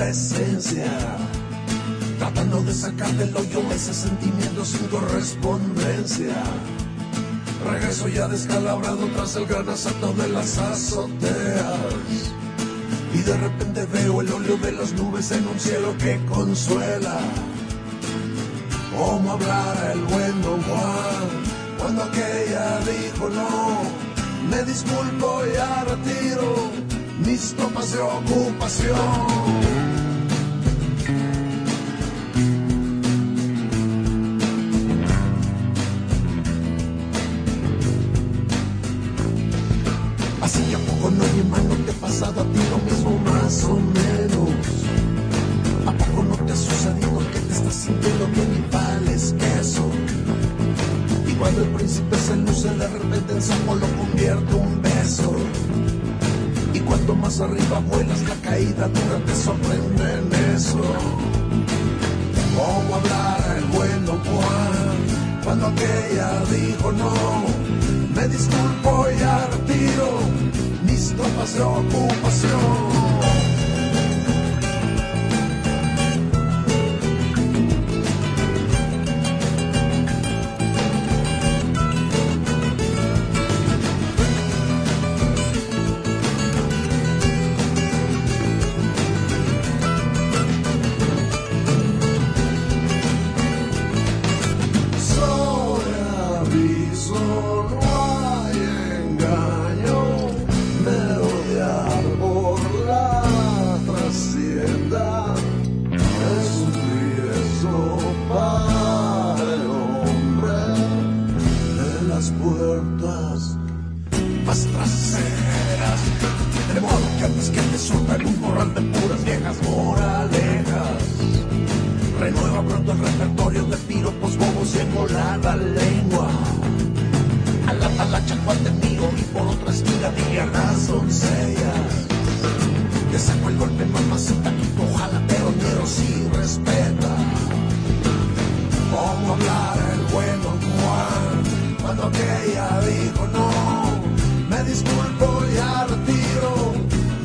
Esencia. Tratando de sacar del hoyo ese sentimiento sin correspondencia. Regreso ya descalabrado tras el gran asalto de las azoteas. Y de repente veo el óleo de las nubes en un cielo que consuela. ¿Cómo hablara el buen Don Juan cuando aquella dijo no? Me disculpo y ya retiro mis tomas de ocupación. Mis Cuando aquella dijo no? Me disculpo y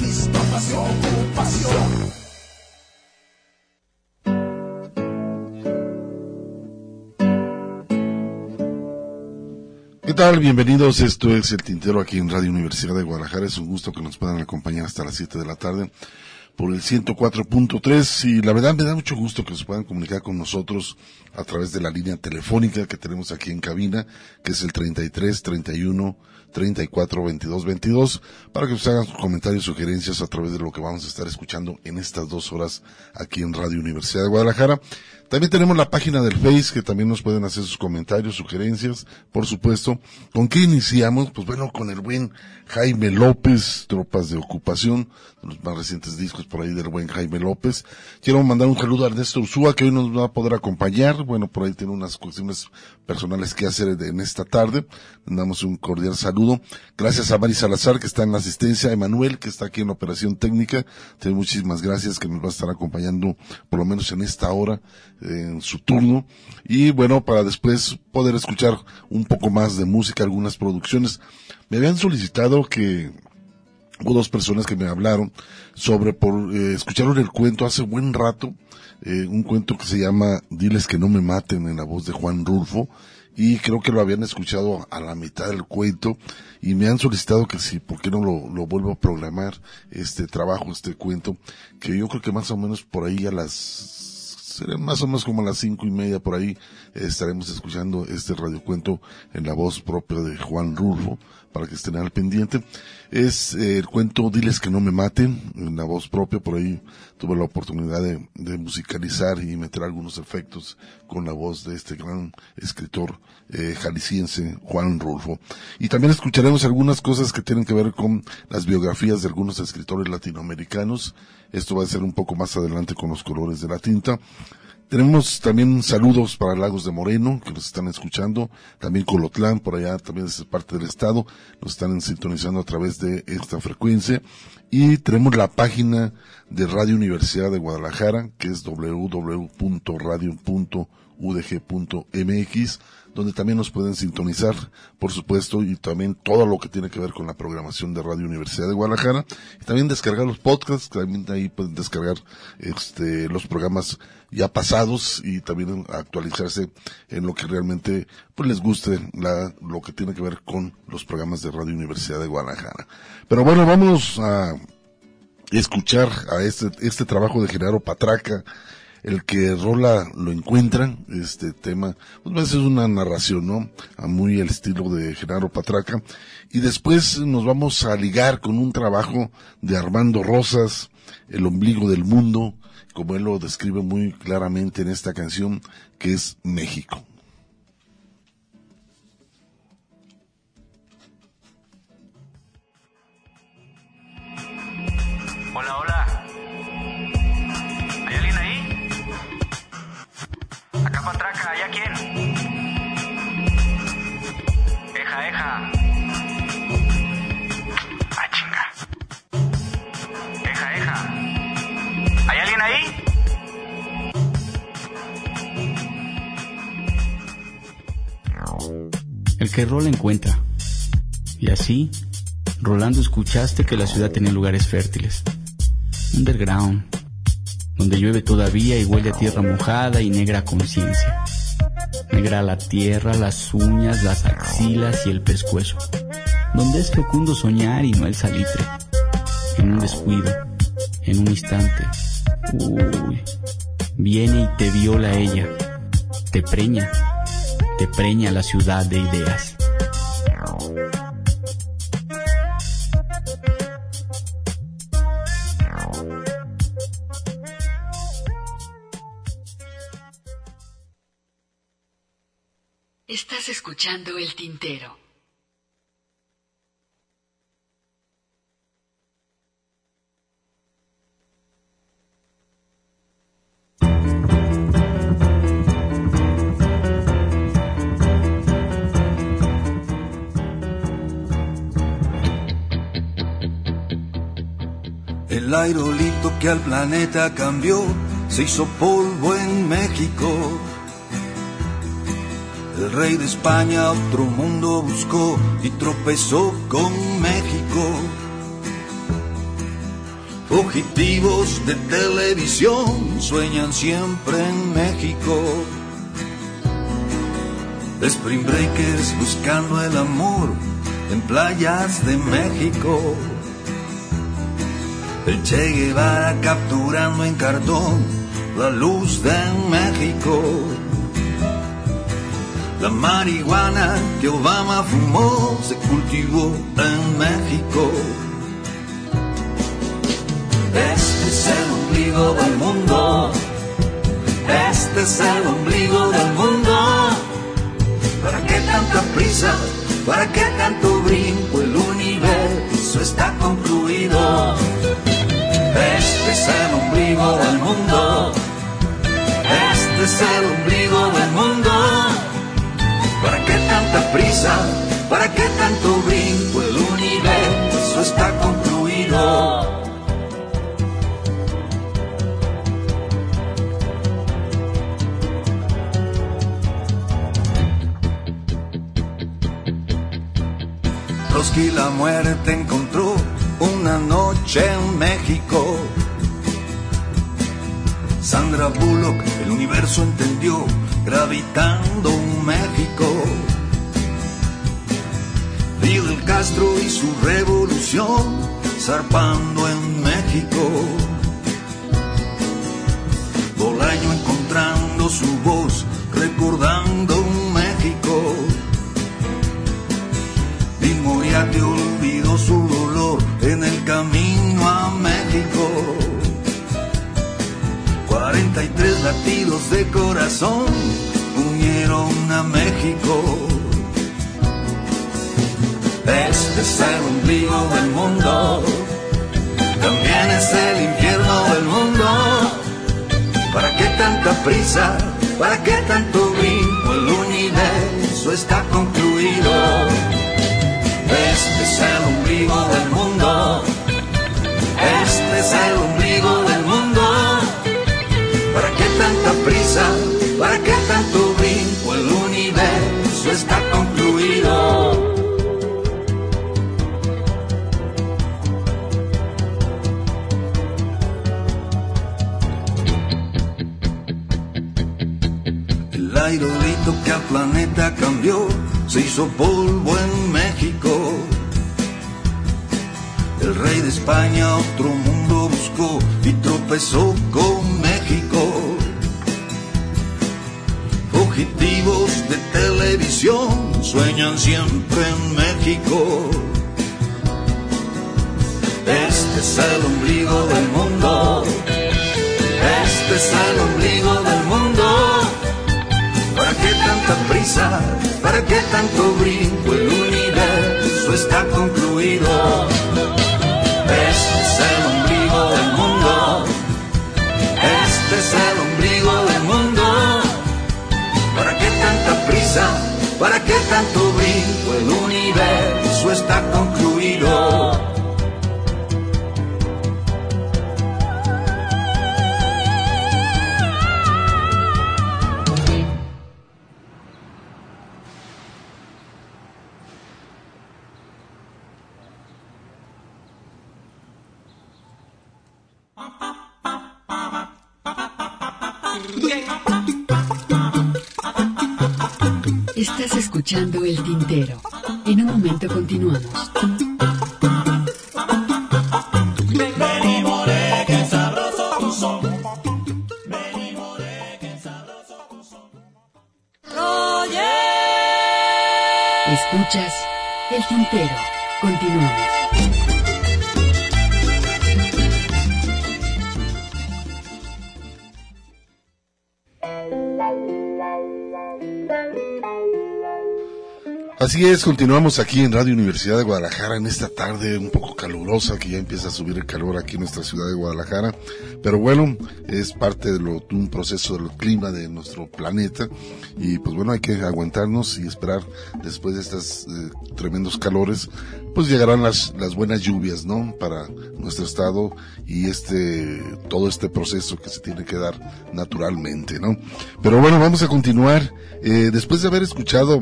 mis de ocupación. ¿Qué tal? Bienvenidos. Esto es El Tintero aquí en Radio Universidad de Guadalajara. Es un gusto que nos puedan acompañar hasta las 7 de la tarde por el 104.3 y la verdad me da mucho gusto que se puedan comunicar con nosotros a través de la línea telefónica que tenemos aquí en cabina, que es el 33 31 34 22 22, para que nos hagan sus comentarios, sugerencias a través de lo que vamos a estar escuchando en estas dos horas aquí en Radio Universidad de Guadalajara. También tenemos la página del Face que también nos pueden hacer sus comentarios, sugerencias, por supuesto. ¿Con qué iniciamos? Pues bueno, con el buen Jaime López, Tropas de Ocupación, los más recientes discos por ahí del buen Jaime López. Quiero mandar un saludo a Ernesto Ursúa que hoy nos va a poder acompañar. Bueno, por ahí tiene unas cuestiones personales que hacer en esta tarde. Le damos un cordial saludo. Gracias a Mari Salazar que está en la asistencia, a Emanuel que está aquí en la operación técnica. Muchísimas gracias que nos va a estar acompañando por lo menos en esta hora en su turno y bueno para después poder escuchar un poco más de música algunas producciones me habían solicitado que hubo dos personas que me hablaron sobre por eh, escucharon el cuento hace buen rato eh, un cuento que se llama Diles que no me maten en la voz de Juan Rulfo y creo que lo habían escuchado a la mitad del cuento y me han solicitado que si, ¿por qué no lo, lo vuelvo a programar este trabajo, este cuento? Que yo creo que más o menos por ahí a las será más o menos como a las cinco y media por ahí, estaremos escuchando este radiocuento en la voz propia de Juan Rulfo, para que estén al pendiente. Es eh, el cuento Diles que no me maten, en la voz propia, por ahí tuve la oportunidad de, musicalizar y meter algunos efectos con la voz de este gran escritor eh, jalisciense, Juan Rulfo. Y también escucharemos algunas cosas que tienen que ver con las biografías de algunos escritores latinoamericanos. Esto va a ser un poco más adelante con los colores de la tinta. Tenemos también saludos para Lagos de Moreno, que nos están escuchando, también Colotlán, por allá también es parte del estado, nos están sintonizando a través de esta frecuencia. Y tenemos la página de Radio Universidad de Guadalajara, que es www.radio.udg.mx, donde también nos pueden sintonizar, por supuesto, y también todo lo que tiene que ver con la programación de Radio Universidad de Guadalajara, y también descargar los podcasts, también ahí pueden descargar este los programas ya pasados y también actualizarse en lo que realmente pues les guste la, lo que tiene que ver con los programas de Radio Universidad de Guadalajara. Pero bueno, vamos a escuchar a este, este trabajo de Genaro Patraca, el que Rola lo encuentra, este tema, pues es una narración, ¿no? A muy el estilo de Genaro Patraca. Y después nos vamos a ligar con un trabajo de Armando Rosas, El ombligo del mundo, como él lo describe muy claramente en esta canción, que es México. Hola, hola. ¿Hay alguien ahí? Acá patraca, ¿hay a quién? Que rola encuentra. Y así, Rolando escuchaste que la ciudad tenía lugares fértiles. Underground, donde llueve todavía y huele a tierra mojada y negra conciencia. Negra la tierra, las uñas, las axilas y el pescuezo. Donde es fecundo soñar y no el salitre. En un descuido, en un instante. Uy, viene y te viola ella. Te preña, te preña la ciudad de ideas. Estás escuchando el tintero. El aerolito que al planeta cambió se hizo polvo en México. El rey de España otro mundo buscó y tropezó con México. Fugitivos de televisión sueñan siempre en México. Spring Breakers buscando el amor en playas de México. El Che Guevara capturando en cartón la luz de México. La marihuana que Obama fumó se cultivó en México. Este es el ombligo del mundo. Este es el ombligo del mundo. ¿Para qué tanta prisa? ¿Para qué tanto brinco? El universo está concluido. Este es el ombligo del mundo. Este es el ombligo del mundo. ¿Para qué tanta prisa? ¿Para qué tanto brinco? El universo está concluido. Trotsky la muerte encontró una noche en México. Sandra Bullock, el universo entendió, gravitando un México. Fidel Castro y su revolución, zarpando en México. Bolaño encontró su voz recordando México. Y Moriarty camino a México. 43 latidos de corazón unieron a México. Este es el ombligo del mundo, también es el infierno del mundo. ¿Para qué tanta prisa? ¿Para qué tanto brinco? El universo está concluido. Este es el ombligo del mundo. Este es el ombligo del mundo. ¿Para qué tanta prisa? ¿Para qué tanto brinco? El universo está concluido. El aerolito que al planeta cambió se hizo polvo en México. El rey de España otro mundo buscó y tropezó con México. Fugitivos de televisión sueñan siempre en México. Este es el ombligo del mundo. Este es el ombligo del mundo. ¿Para qué tanta prisa? ¿Para qué tanto brinco? El universo está concluido. Este es el ombligo del mundo. Este es el ombligo del mundo. ¿Para qué tanta prisa? ¿Para qué tanto brinco? El universo está concluido. El Tintero. En un momento continuamos. Continuamos aquí en Radio Universidad de Guadalajara en esta tarde un poco calurosa que ya empieza a subir el calor aquí en nuestra ciudad de Guadalajara. Pero bueno, es parte de un proceso del clima de nuestro planeta y pues bueno, hay que aguantarnos y esperar después de estos eh, tremendos calores, pues llegarán las, las buenas lluvias, ¿no? Para nuestro estado y este, todo este proceso que se tiene que dar naturalmente, ¿no? Pero bueno, vamos a continuar. Eh, después de haber escuchado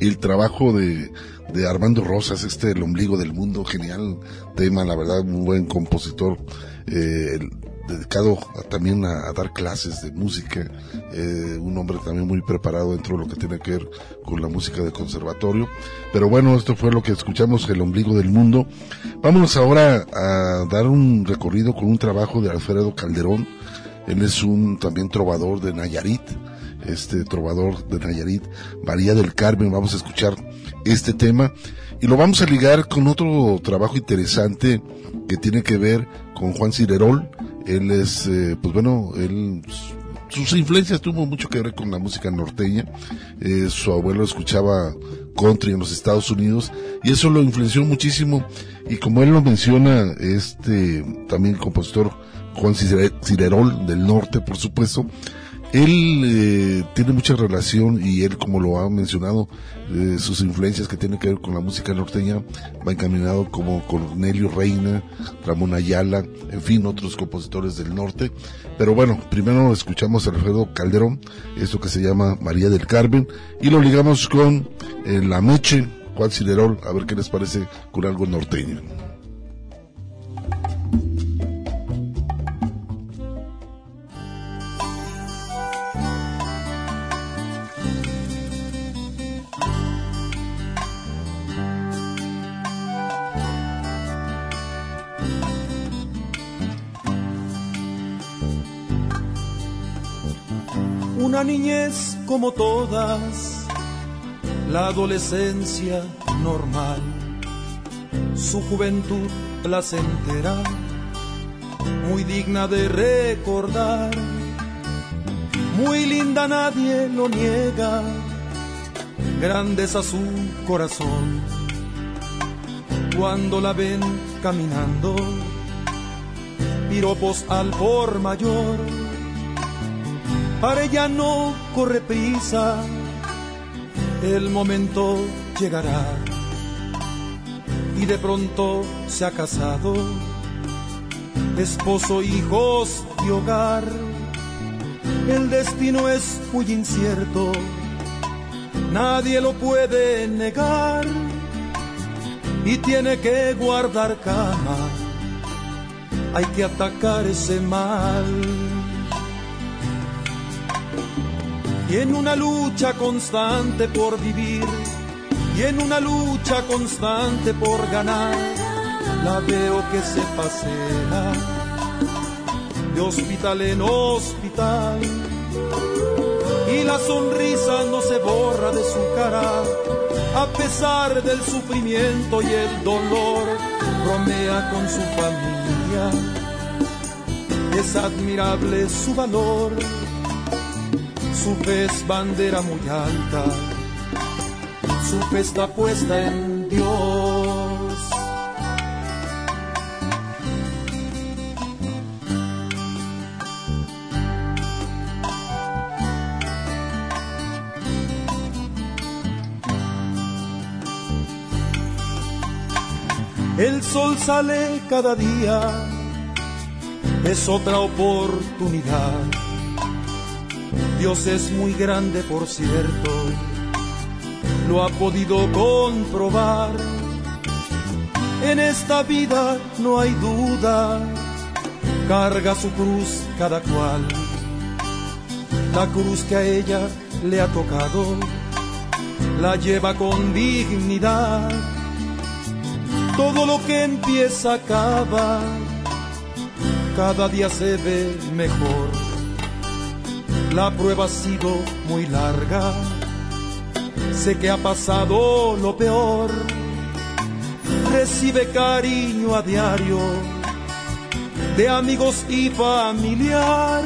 el trabajo de, de Armando Rosas, este El ombligo del mundo, genial tema, la verdad, un buen compositor, eh, dedicado a, también a, a, dar clases de música, eh, un hombre también muy preparado dentro de lo que tiene que ver con la música de conservatorio. Pero bueno, esto fue lo que escuchamos, El ombligo del mundo. Vámonos ahora a dar un recorrido con un trabajo de Alfredo Calderón. Él es un también trovador de Nayarit este trovador de Nayarit, María del Carmen, vamos a escuchar este tema. Y lo vamos a ligar con otro trabajo interesante que tiene que ver con Juan Cirerol, él es, eh, pues bueno, él, sus influencias tuvo mucho que ver con la música norteña, eh, su abuelo escuchaba country en los Estados Unidos y eso lo influenció muchísimo. Y como él lo menciona, este, también el compositor Juan Cirerol del norte, por supuesto, él eh, tiene mucha relación y él, como lo ha mencionado, eh, sus influencias que tienen que ver con la música norteña va encaminado como Cornelio Reina, Ramón Ayala, en fin, otros compositores del norte. Pero bueno, primero escuchamos a Alfredo Calderón, esto que se llama María del Carmen, y lo ligamos con eh, La Meche, Juan Ciderol, a ver qué les parece con algo norteño. Una niñez como todas, la adolescencia normal, su juventud placentera, muy digna de recordar, muy linda nadie lo niega, grandes a su corazón, cuando la ven caminando, piropos al por mayor para ella no corre prisa, el momento llegará. Y de pronto se ha casado, esposo, hijos y hogar. El destino es muy incierto, nadie lo puede negar. Y tiene que guardar cama, hay que atacar ese mal. Y en una lucha constante por vivir y en una lucha constante por ganar la veo que se pasea de hospital en hospital. Y la sonrisa no se borra de su cara a pesar del sufrimiento y el dolor bromea con su familia. Es admirable su valor su es bandera muy alta, su fe está puesta en Dios. El sol sale cada día, es otra oportunidad Dios es muy grande, por cierto, lo ha podido comprobar. En esta vida no hay duda, carga su cruz cada cual. La cruz que a ella le ha tocado, la lleva con dignidad. Todo lo que empieza acaba, cada día se ve mejor la prueba ha sido muy larga, sé que ha pasado lo peor. Recibe cariño a diario de amigos y familiar.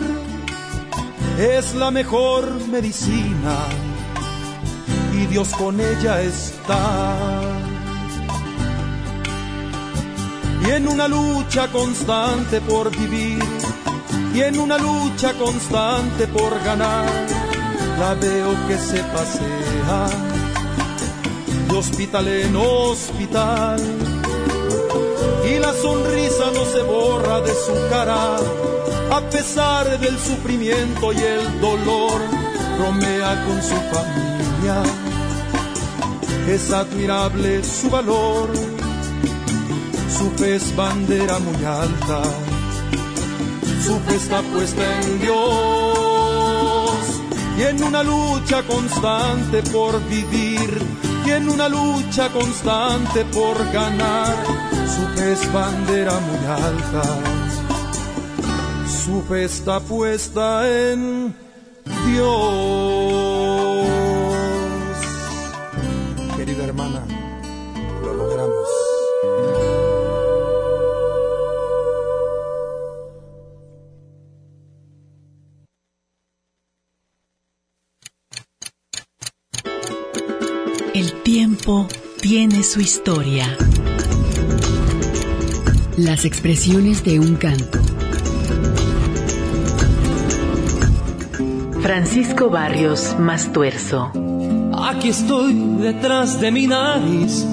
Es la mejor medicina y Dios con ella está. Y en una lucha constante por vivir y en una lucha constante por ganar, la veo que se pasea de hospital en hospital. Y la sonrisa no se borra de su cara, a pesar del sufrimiento y el dolor, bromea con su familia. Es admirable su valor, su pez bandera muy alta su fe está puesta en Dios. Y en una lucha constante por vivir y en una lucha constante por ganar su fe es bandera muy alta. Su fe está puesta en Dios tiene su historia. Las expresiones de un canto. Francisco Barrios Mastuerzo. Aquí estoy detrás de mi nariz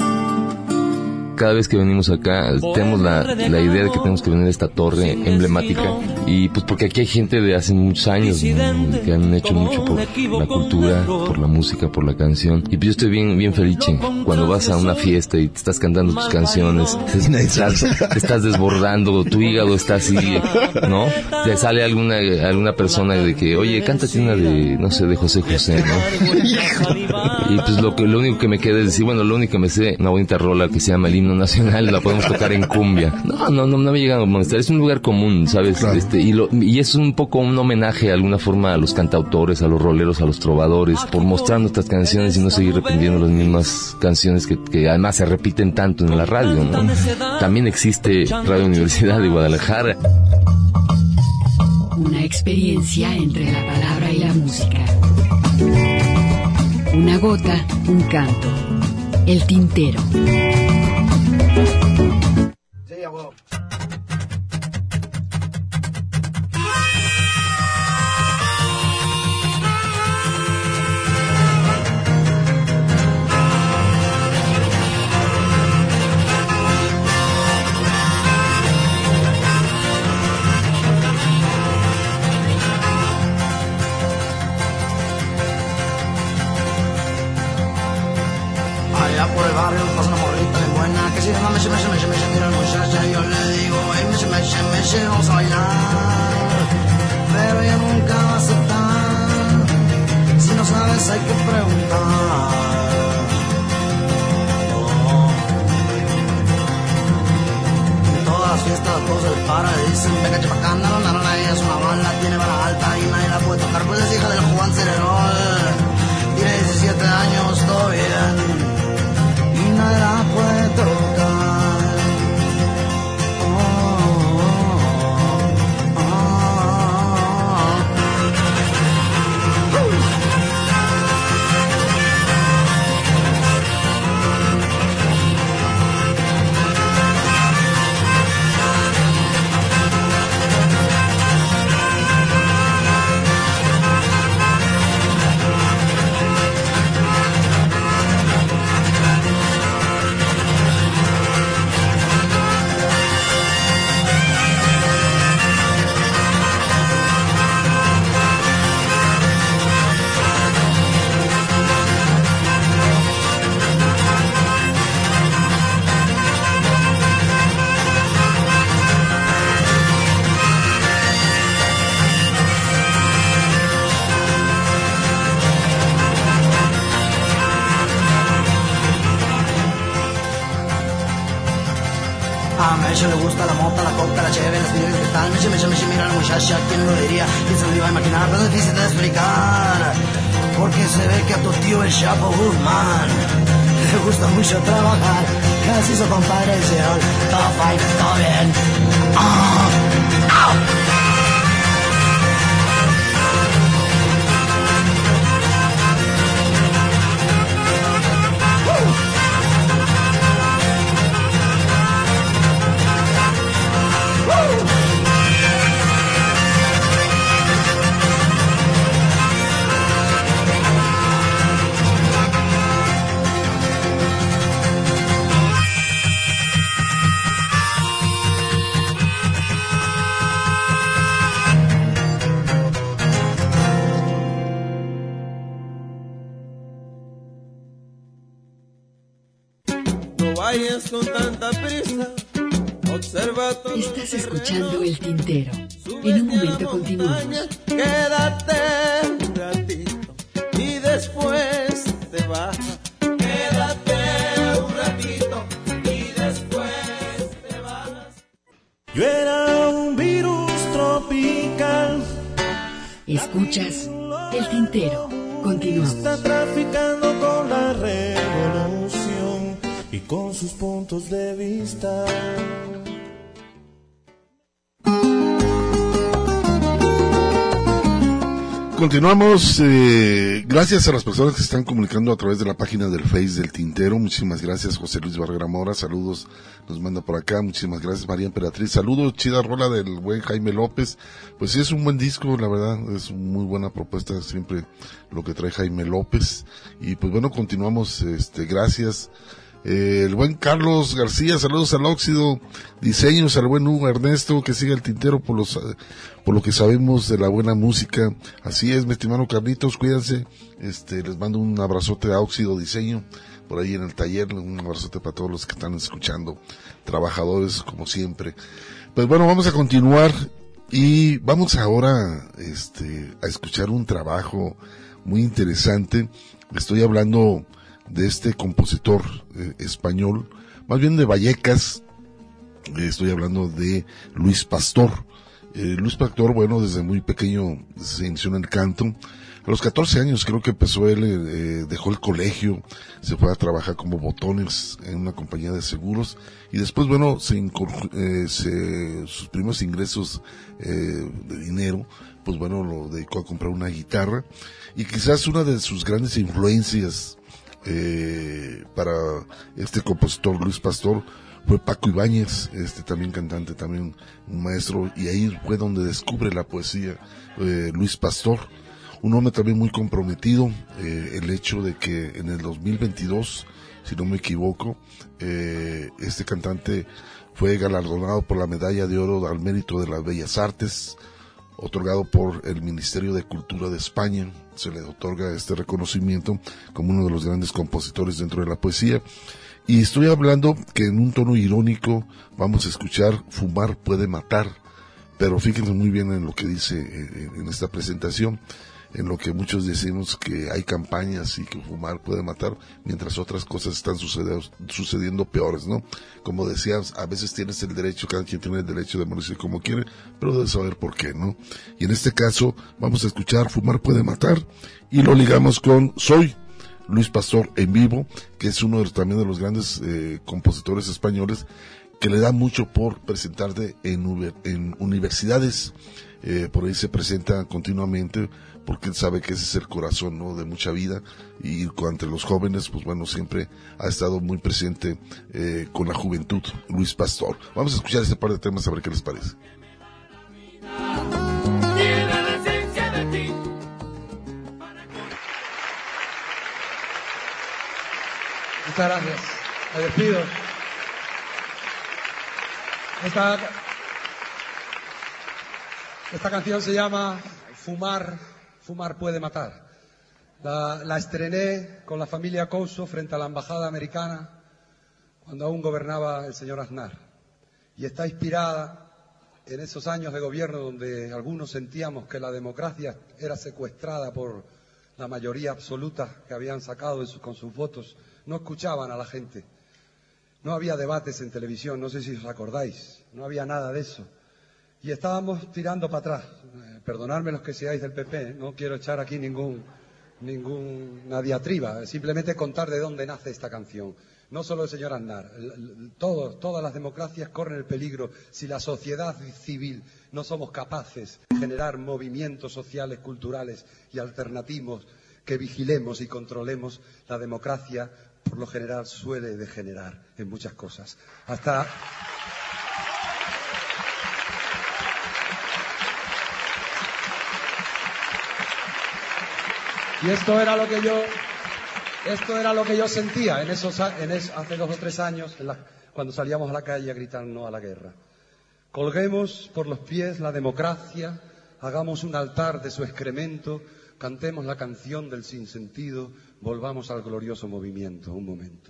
cada vez que venimos acá tenemos la, la, idea de que tenemos que venir a esta torre emblemática. Y pues porque aquí hay gente de hace muchos años que han hecho mucho por la cultura, por la música, por la canción. Y pues yo estoy bien bien feliz cuando vas a una fiesta y te estás cantando tus canciones, estás, estás desbordando, tu hígado está así, ¿no? Te sale alguna alguna persona de que, oye, cántate una de, no sé, de José José, ¿no? Y pues lo, que, lo único que me queda es decir, bueno, lo único que me sé, una bonita rola que se llama El himno nacional, la podemos tocar en cumbia. No, no, no, no me llegan a molestar. Es un lugar común, ¿sabes? Este, y, lo, y es un poco un homenaje de alguna forma a los cantautores, a los roleros, a los trovadores, por mostrar nuestras canciones y no seguir repitiendo las mismas canciones que, que además se repiten tanto en la radio, ¿no? También existe Radio Universidad de Guadalajara. Una experiencia entre la palabra y la música. Una gota, un canto. El tintero. Quédate un ratito y después te vas. Quédate un ratito y después te vas. Yo era un virus tropical. Escuchas el tintero. Continuamos. Está traficando con la revolución y con sus puntos de vista. Continuamos, eh, gracias a las personas que se están comunicando a través de la página del Face del Tintero. Muchísimas gracias, José Luis Barrera Mora. Saludos, nos manda por acá. Muchísimas gracias, María Emperatriz. Saludos, chida rola del buen Jaime López. Pues sí, es un buen disco, la verdad. Es muy buena propuesta, siempre lo que trae Jaime López. Y pues bueno, continuamos, este, gracias. El buen Carlos García, saludos al óxido, diseños al buen Hugo Ernesto, que sigue el tintero por los, por lo que sabemos de la buena música. Así es, mi estimado Carlitos, cuídense. Este, les mando un abrazote a óxido diseño, por ahí en el taller, un abrazote para todos los que están escuchando, trabajadores como siempre. Pues bueno, vamos a continuar y vamos ahora, este, a escuchar un trabajo muy interesante. Estoy hablando de este compositor eh, español, más bien de Vallecas. Estoy hablando de Luis Pastor. Eh, Luis Pastor, bueno, desde muy pequeño se inició en el canto. A los 14 años creo que empezó él, eh, dejó el colegio, se fue a trabajar como botones en una compañía de seguros y después, bueno, se, se sus primeros ingresos de dinero, pues bueno, lo dedicó a comprar una guitarra y quizás una de sus grandes influencias eh, para este compositor Luis Pastor fue Paco Ibáñez, este también cantante, también un maestro, y ahí fue donde descubre la poesía eh, Luis Pastor. Un hombre también muy comprometido, eh, el hecho de que en el 2022, si no me equivoco, este cantante fue galardonado por la medalla de oro al mérito de las bellas artes, otorgado por el Ministerio de Cultura de España, se le otorga este reconocimiento como uno de los grandes compositores dentro de la poesía. Y estoy hablando que en un tono irónico vamos a escuchar Fumar puede matar, pero fíjense muy bien en lo que dice eh, en esta presentación en lo que muchos decimos que hay campañas y que fumar puede matar, mientras otras cosas están sucediendo, peores, ¿no? Como decías, a veces tienes el derecho, cada quien tiene el derecho de morirse como quiere, pero debes saber por qué, ¿no? Y en este caso, vamos a escuchar Fumar puede matar, y lo ligamos con Soy, Luis Pastor en vivo, que es uno de, también de los grandes eh, compositores españoles, que le da mucho por presentarte en, en universidades, eh, por ahí se presenta continuamente, porque él sabe que ese es el corazón ¿no? de mucha vida y entre los jóvenes, pues bueno, siempre ha estado muy presente eh, con la juventud, Luis Pastor. Vamos a escuchar este par de temas a ver qué les parece. Muchas gracias. Me despido. Esta, esta canción se llama Fumar Fumar puede matar. La, estrené con la familia Couso frente a la embajada americana cuando aún gobernaba el señor Aznar. Y está inspirada en esos años de gobierno donde algunos sentíamos que la democracia era secuestrada por la mayoría absoluta que habían sacado con sus votos. No escuchaban a la gente. No había debates en televisión, no sé si os acordáis. No había nada de eso. Y estábamos tirando para atrás perdonadme los que seáis del PP, no quiero echar aquí ningún, ninguna diatriba, simplemente contar de dónde nace esta canción. No solo el señor Aznar, todas las democracias corren el peligro si la sociedad civil no somos capaces de generar movimientos sociales, culturales y alternativos que vigilemos y controlemos la democracia, por lo general suele degenerar en muchas cosas. Hasta. Y esto era lo que yo, esto era lo que yo sentía en esos, en hace dos o tres años, cuando salíamos a la calle a gritar no a la guerra. Colguemos por los pies la democracia, hagamos un altar de su excremento, cantemos la canción del sinsentido, volvamos al glorioso movimiento, un momento.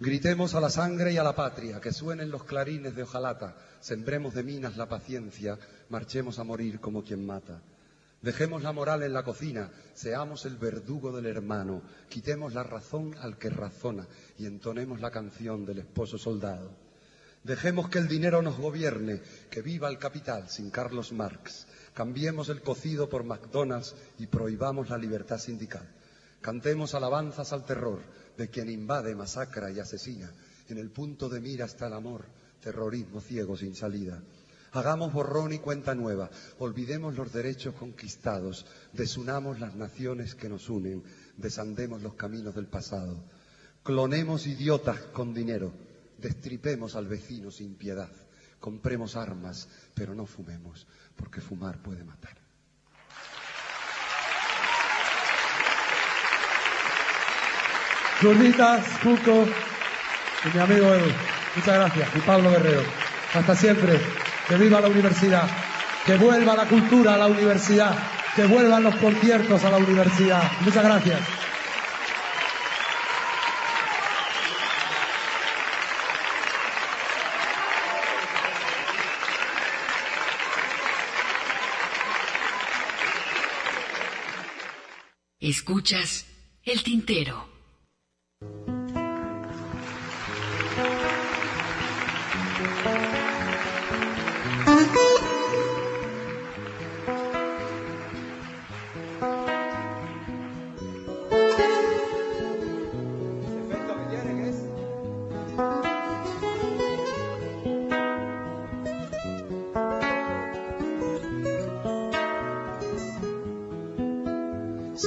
Gritemos a la sangre y a la patria, que suenen los clarines de hojalata, sembremos de minas la paciencia, marchemos a morir como quien mata. Dejemos la moral en la cocina, seamos el verdugo del hermano, quitemos la razón al que razona y entonemos la canción del esposo soldado. Dejemos que el dinero nos gobierne, que viva el capital sin Carlos Marx. Cambiemos el cocido por McDonald's y prohibamos la libertad sindical. Cantemos alabanzas al terror de quien invade, masacra y asesina. En el punto de mira está el amor, terrorismo ciego sin salida. Hagamos borrón y cuenta nueva, olvidemos los derechos conquistados, desunamos las naciones que nos unen, desandemos los caminos del pasado, clonemos idiotas con dinero, destripemos al vecino sin piedad, compremos armas, pero no fumemos, porque fumar puede matar. Cuco y mi amigo Edu. Muchas gracias. Y Pablo Guerrero. Hasta siempre. Que viva la universidad. Que vuelva la cultura a la universidad. Que vuelvan los conciertos a la universidad. Muchas gracias. Escuchas el tintero.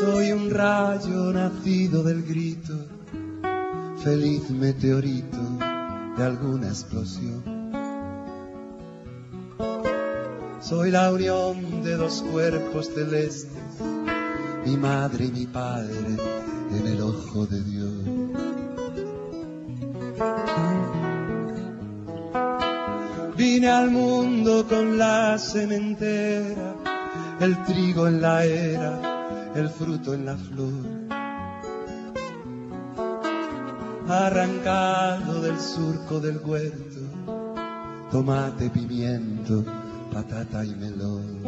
Soy un rayo nacido del grito, feliz meteorito de alguna explosión. Soy la unión de dos cuerpos celestes, mi madre y mi padre en el ojo de Dios. Vine al mundo con la sementera, el trigo en la era, el fruto en la flor. Arrancado del surco del huerto, tomate, pimiento, patata y melón.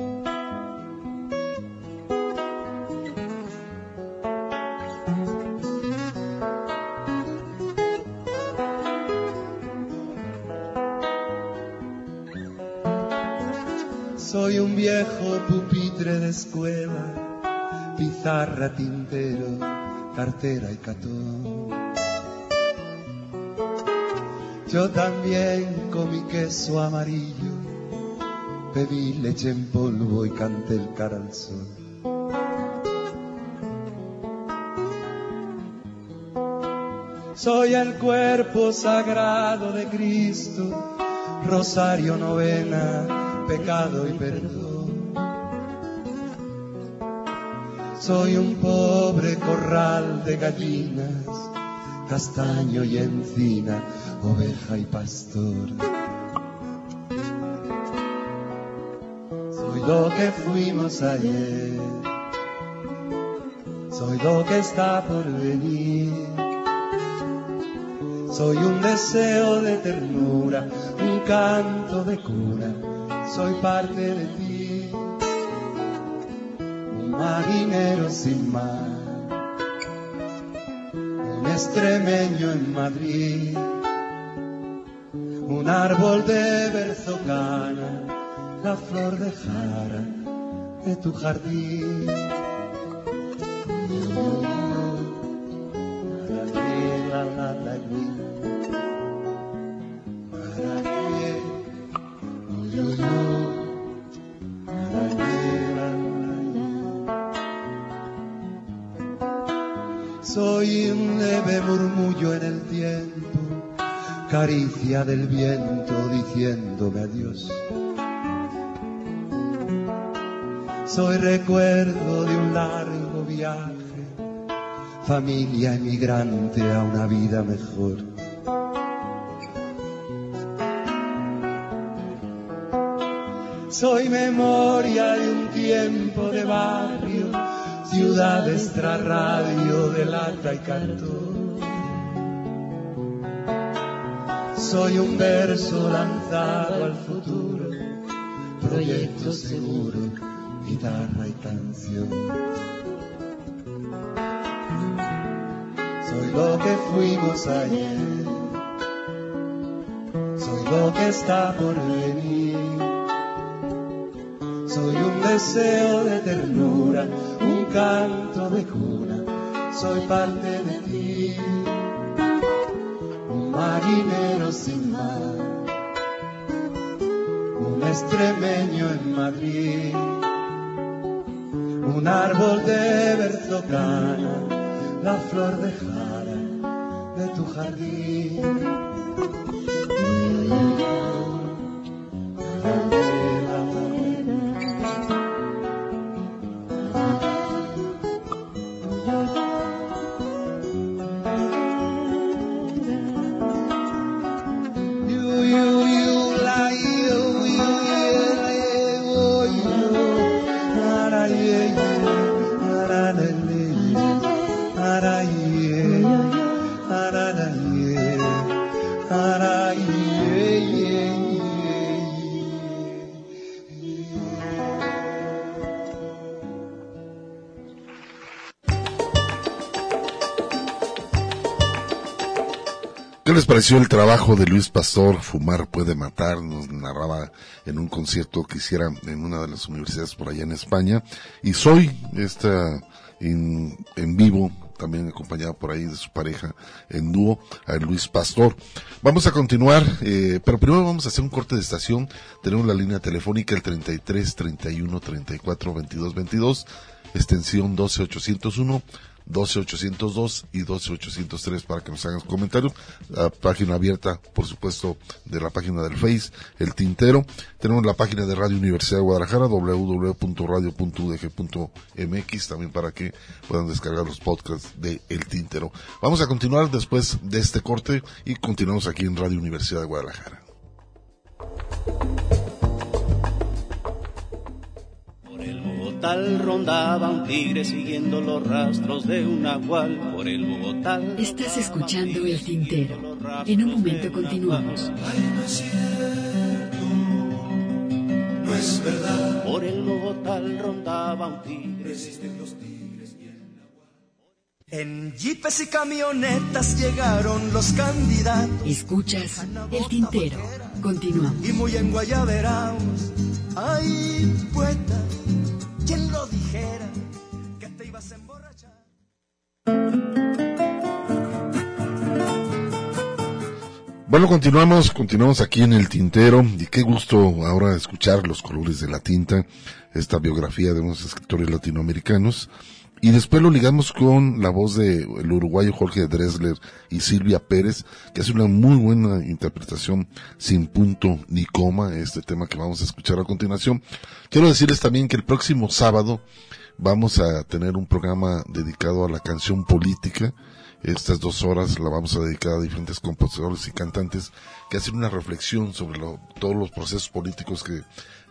Soy un viejo pupitre de escuela, pizarra, tintero, cartera y catón. Yo también comí queso amarillo, bebí leche en polvo y canté el cara. Soy el cuerpo sagrado de Cristo, rosario novena, pecado y perdón. Soy un pobre corral de gallinas, castaño y encina, oveja y pastor. Soy lo que fuimos ayer, soy lo que está por venir. Soy un deseo de ternura, un canto de cura, soy parte de ti. Marinero sin mar, un extremeño en Madrid, un árbol de berzocana, la flor de jara de tu jardín. La, la, caricia del viento diciéndome adiós. Soy recuerdo de un largo viaje, familia emigrante a una vida mejor. Soy memoria de un tiempo de barrio, ciudad extra radio de y cartón. Soy un verso lanzado al futuro, proyecto seguro, guitarra y canción. Soy lo que fuimos ayer, soy lo que está por venir. Soy un deseo de ternura, un canto de cuna, soy parte de marinero sin mar, un extremeño en Madrid, un árbol de berzocana, la flor de jara de tu jardín. Pareció el trabajo de Luis Pastor? Fumar puede matar, nos narraba en un concierto que hiciera en una de las universidades por allá en España. Y soy esta en, vivo, también acompañado por ahí de su pareja en dúo, a Luis Pastor. Vamos a continuar, eh, pero primero vamos a hacer un corte de estación. Tenemos la línea telefónica el 33 31 34 22 22 extensión 12801, 12802 y 12803 para que nos hagan comentarios. La página abierta, por supuesto, de la página del Face, El Tintero. Tenemos la página de Radio Universidad de Guadalajara, www.radio.udg.mx, también para que puedan descargar los podcasts de El Tintero. Vamos a continuar después de este corte y continuamos aquí en Radio Universidad de Guadalajara. Bogotá rondaba un tigre siguiendo los rastros de un nahual por el Bogotá. Estás escuchando el tintero. En un momento continuamos. no es cierto, no es verdad. Por el Bogotá rondaba un tigre. Resisten los tigres y el nahual. En jeepes y camionetas llegaron los candidatos. Escuchas el tintero. Continuamos. Y muy en Guayaberaos, ay, poeta, ¿quién lo dijera que te ibas a emborrachar? Bueno, continuamos, continuamos aquí en el tintero y qué gusto ahora escuchar los colores de la tinta, esta biografía de unos escritores latinoamericanos y después lo ligamos con la voz de el uruguayo Jorge Dresler y Silvia Pérez, que hace una muy buena interpretación sin punto ni coma, este tema que vamos a escuchar a continuación. Quiero decirles también que el próximo sábado vamos a tener un programa dedicado a la canción política. Estas dos horas la vamos a dedicar a diferentes compositores y cantantes que hacen una reflexión sobre lo- todos los procesos políticos que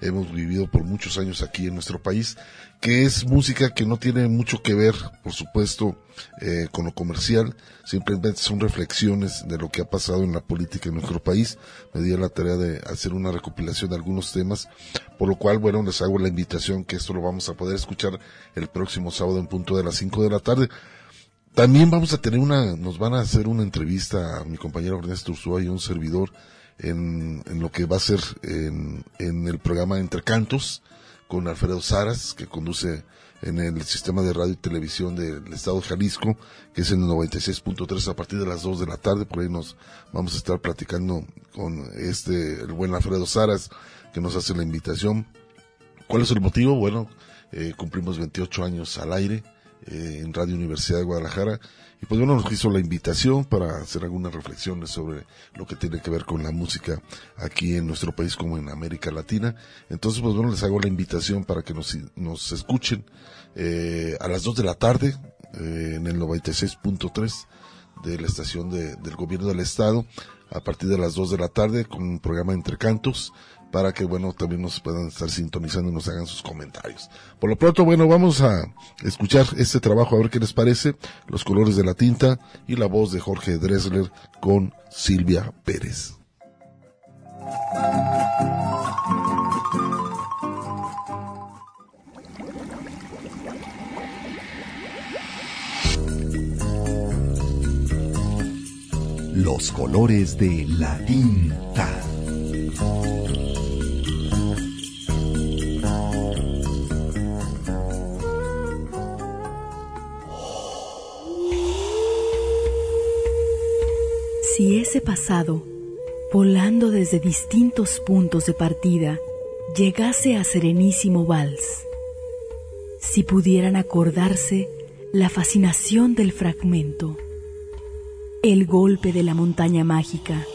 hemos vivido por muchos años aquí en nuestro país, que es música que no tiene mucho que ver, por supuesto, eh, con lo comercial, simplemente son reflexiones de lo que ha pasado en la política en nuestro país. Me di a la tarea de hacer una recopilación de algunos temas, por lo cual, bueno, les hago la invitación que esto lo vamos a poder escuchar el próximo sábado en punto de las 5 de la tarde. También vamos a tener una, nos van a hacer una entrevista a mi compañero Ernesto Ursúa y un servidor en, en lo que va a ser en, en el programa Entre Cantos con Alfredo Saras, que conduce en el sistema de radio y televisión del estado de Jalisco, que es en el 96.3 a partir de las 2 de la tarde, por ahí nos vamos a estar platicando con este, el buen Alfredo Saras, que nos hace la invitación. ¿Cuál es el motivo? Bueno, eh, cumplimos 28 años al aire eh, en Radio Universidad de Guadalajara y pues bueno, nos hizo la invitación para hacer algunas reflexiones sobre lo que tiene que ver con la música aquí en nuestro país como en América Latina. Entonces pues bueno, les hago la invitación para que nos, nos escuchen eh, a las 2 de la tarde eh, en el 96.3 de la estación de- del gobierno del estado a partir de las 2 de la tarde con un programa Entre Cantos para que, bueno, también nos puedan estar sintonizando y nos hagan sus comentarios. Por lo pronto, bueno, vamos a escuchar este trabajo a ver qué les parece, los colores de la tinta y la voz de Jorge Dressler con Silvia Pérez. Los colores de la tinta. Si ese pasado, volando desde distintos puntos de partida, llegase a serenísimo vals, si pudieran acordarse la fascinación del fragmento, el golpe de la montaña mágica,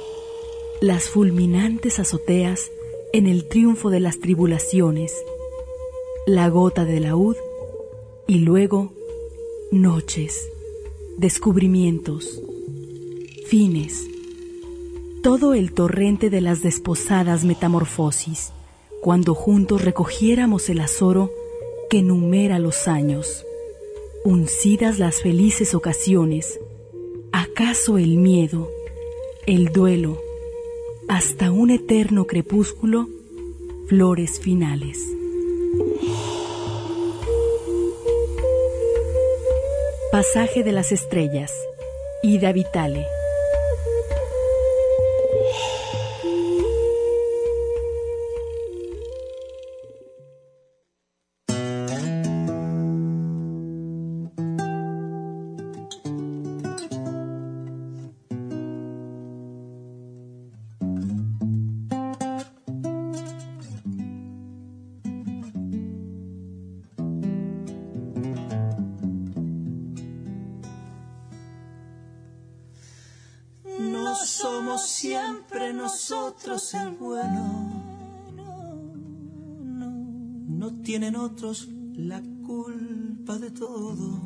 las fulminantes azoteas en el triunfo de las tribulaciones, la gota de laúd y luego noches, descubrimientos, fines, todo el torrente de las desposadas metamorfosis, cuando juntos recogiéramos el azoro que numera los años, uncidas las felices ocasiones, acaso el miedo, el duelo, hasta un eterno crepúsculo, flores finales. Pasaje de las estrellas, Ida Vitale. Somos siempre nosotros el bueno. No tienen otros la culpa de todo.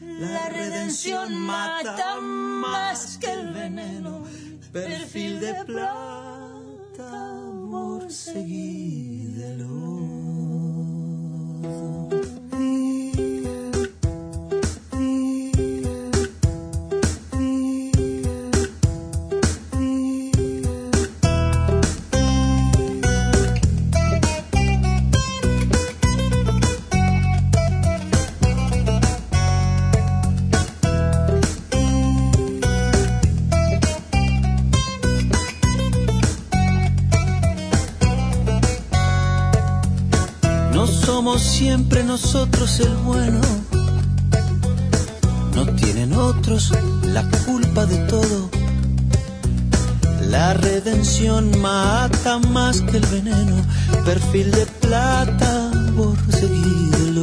La redención mata más que el veneno. Perfil de plata, amor seguídelo. Nosotros el bueno. No tienen otros la culpa de todo. La redención mata más que el veneno. Perfil de plata por seguirlo.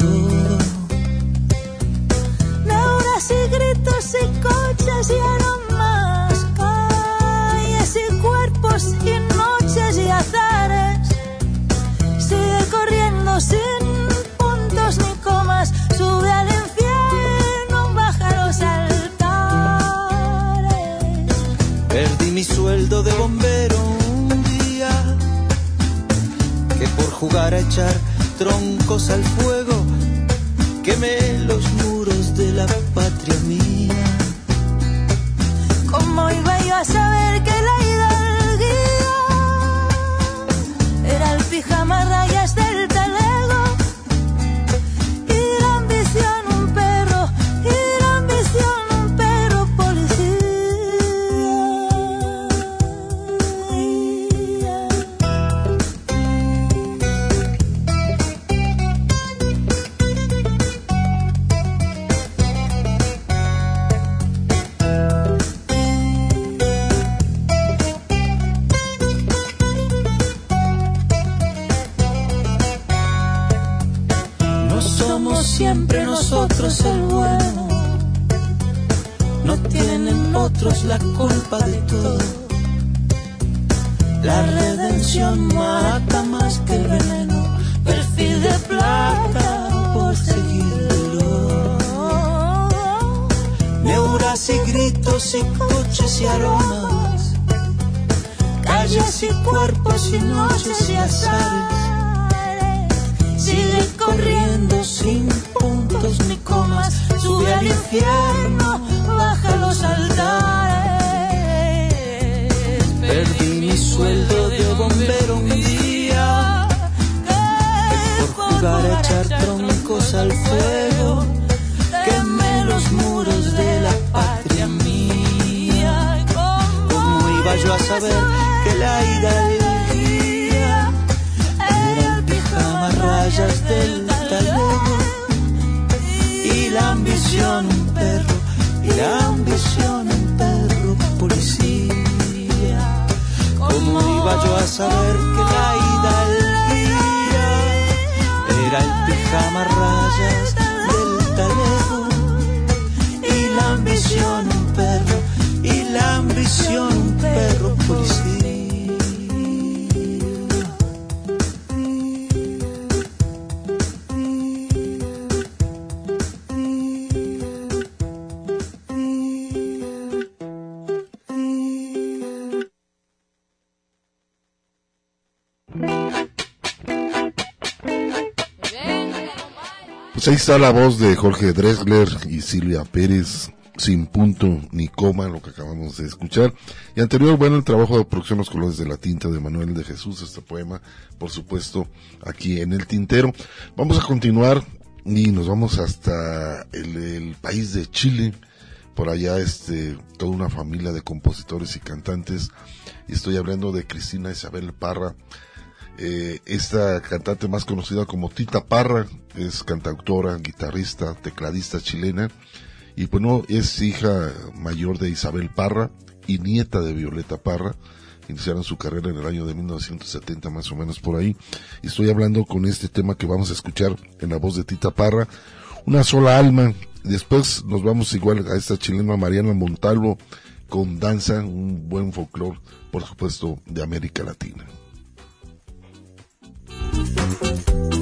Neuras y gritos y coches y aromas, calles y cuerpos y noches y azares. Sigue corriendo sin troncos al fuego quemé los que la hidalguía era el pijama a rayas del talego y la ambición un perro y la ambición un perro policía. ¿Cómo iba yo a saber que la hidalguía era el pijama rayas del talego y la ambición un perro y la ambición un perro policía Pues ahí está la voz de Jorge Dresler y Silvia Pérez, sin punto ni coma, lo que acabamos de escuchar. Y anterior, bueno, el trabajo de producción Los Colores de la Tinta de Manuel de Jesús, este poema, por supuesto, aquí en el tintero. Vamos a continuar y nos vamos hasta el, país de Chile. Por allá, este, toda una familia de compositores y cantantes. Estoy hablando de Cristina Isabel Parra, eh, esta cantante más conocida como Tita Parra es cantautora, guitarrista, tecladista chilena y bueno, es hija mayor de Isabel Parra y nieta de Violeta Parra. Iniciaron su carrera en el año de 1970 más o menos por ahí. Y estoy hablando con este tema que vamos a escuchar en la voz de Tita Parra. Una sola alma después nos vamos igual a esta chilena Mariana Montalvo con danza, un buen folclore, por supuesto, de América Latina. フフフ。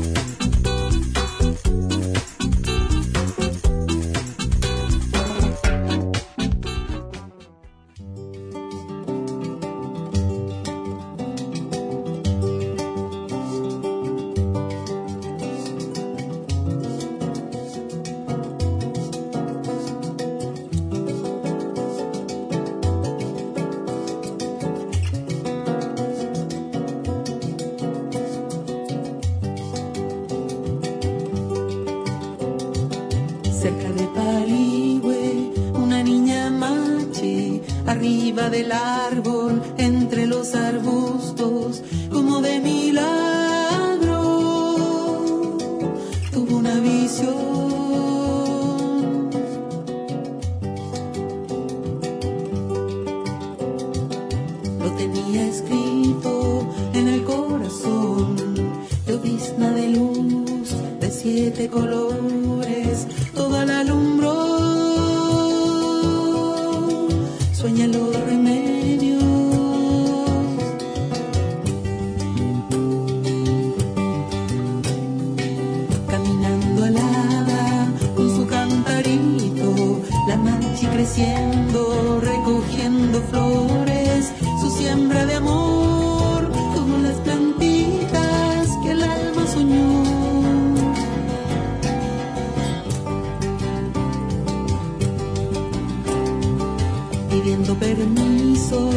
Pidiendo permiso,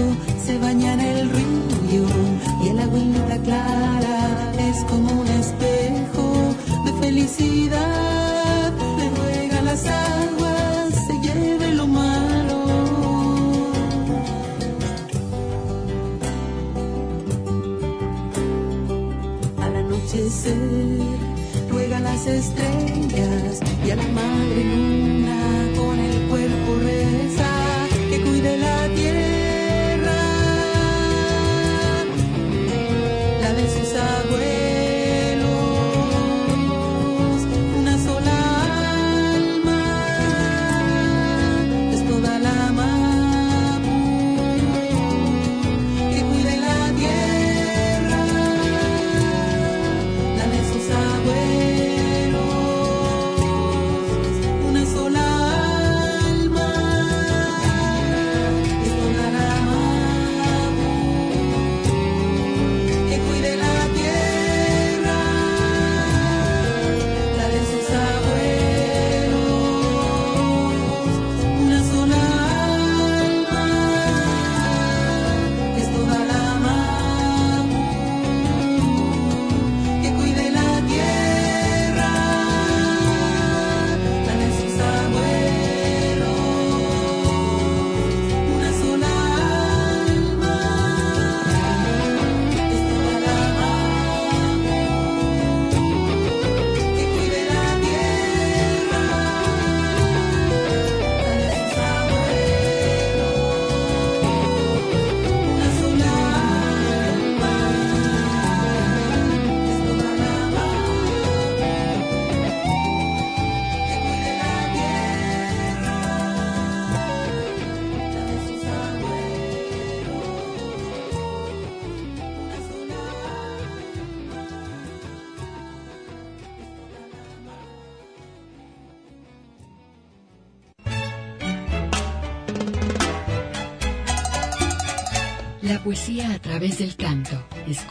se baña en el río y el agüita clara es como un espejo de felicidad. Le ruega las aguas, se lleve lo malo. Al anochecer, ruega las estrellas y a la madre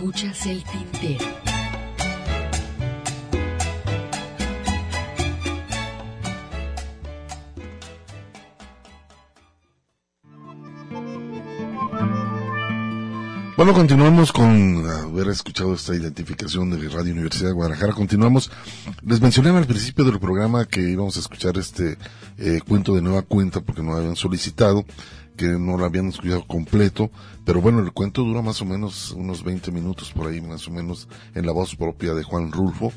Escuchas el tintero. Bueno, continuamos con haber escuchado esta identificación de Radio Universidad de Guadalajara. Continuamos. Les mencioné al principio del programa que íbamos a escuchar este eh, cuento de nueva cuenta porque no habían solicitado, que no lo habían escuchado completo. Pero bueno, el cuento dura más o menos unos 20 minutos por ahí, más o menos, en la voz propia de Juan Rulfo.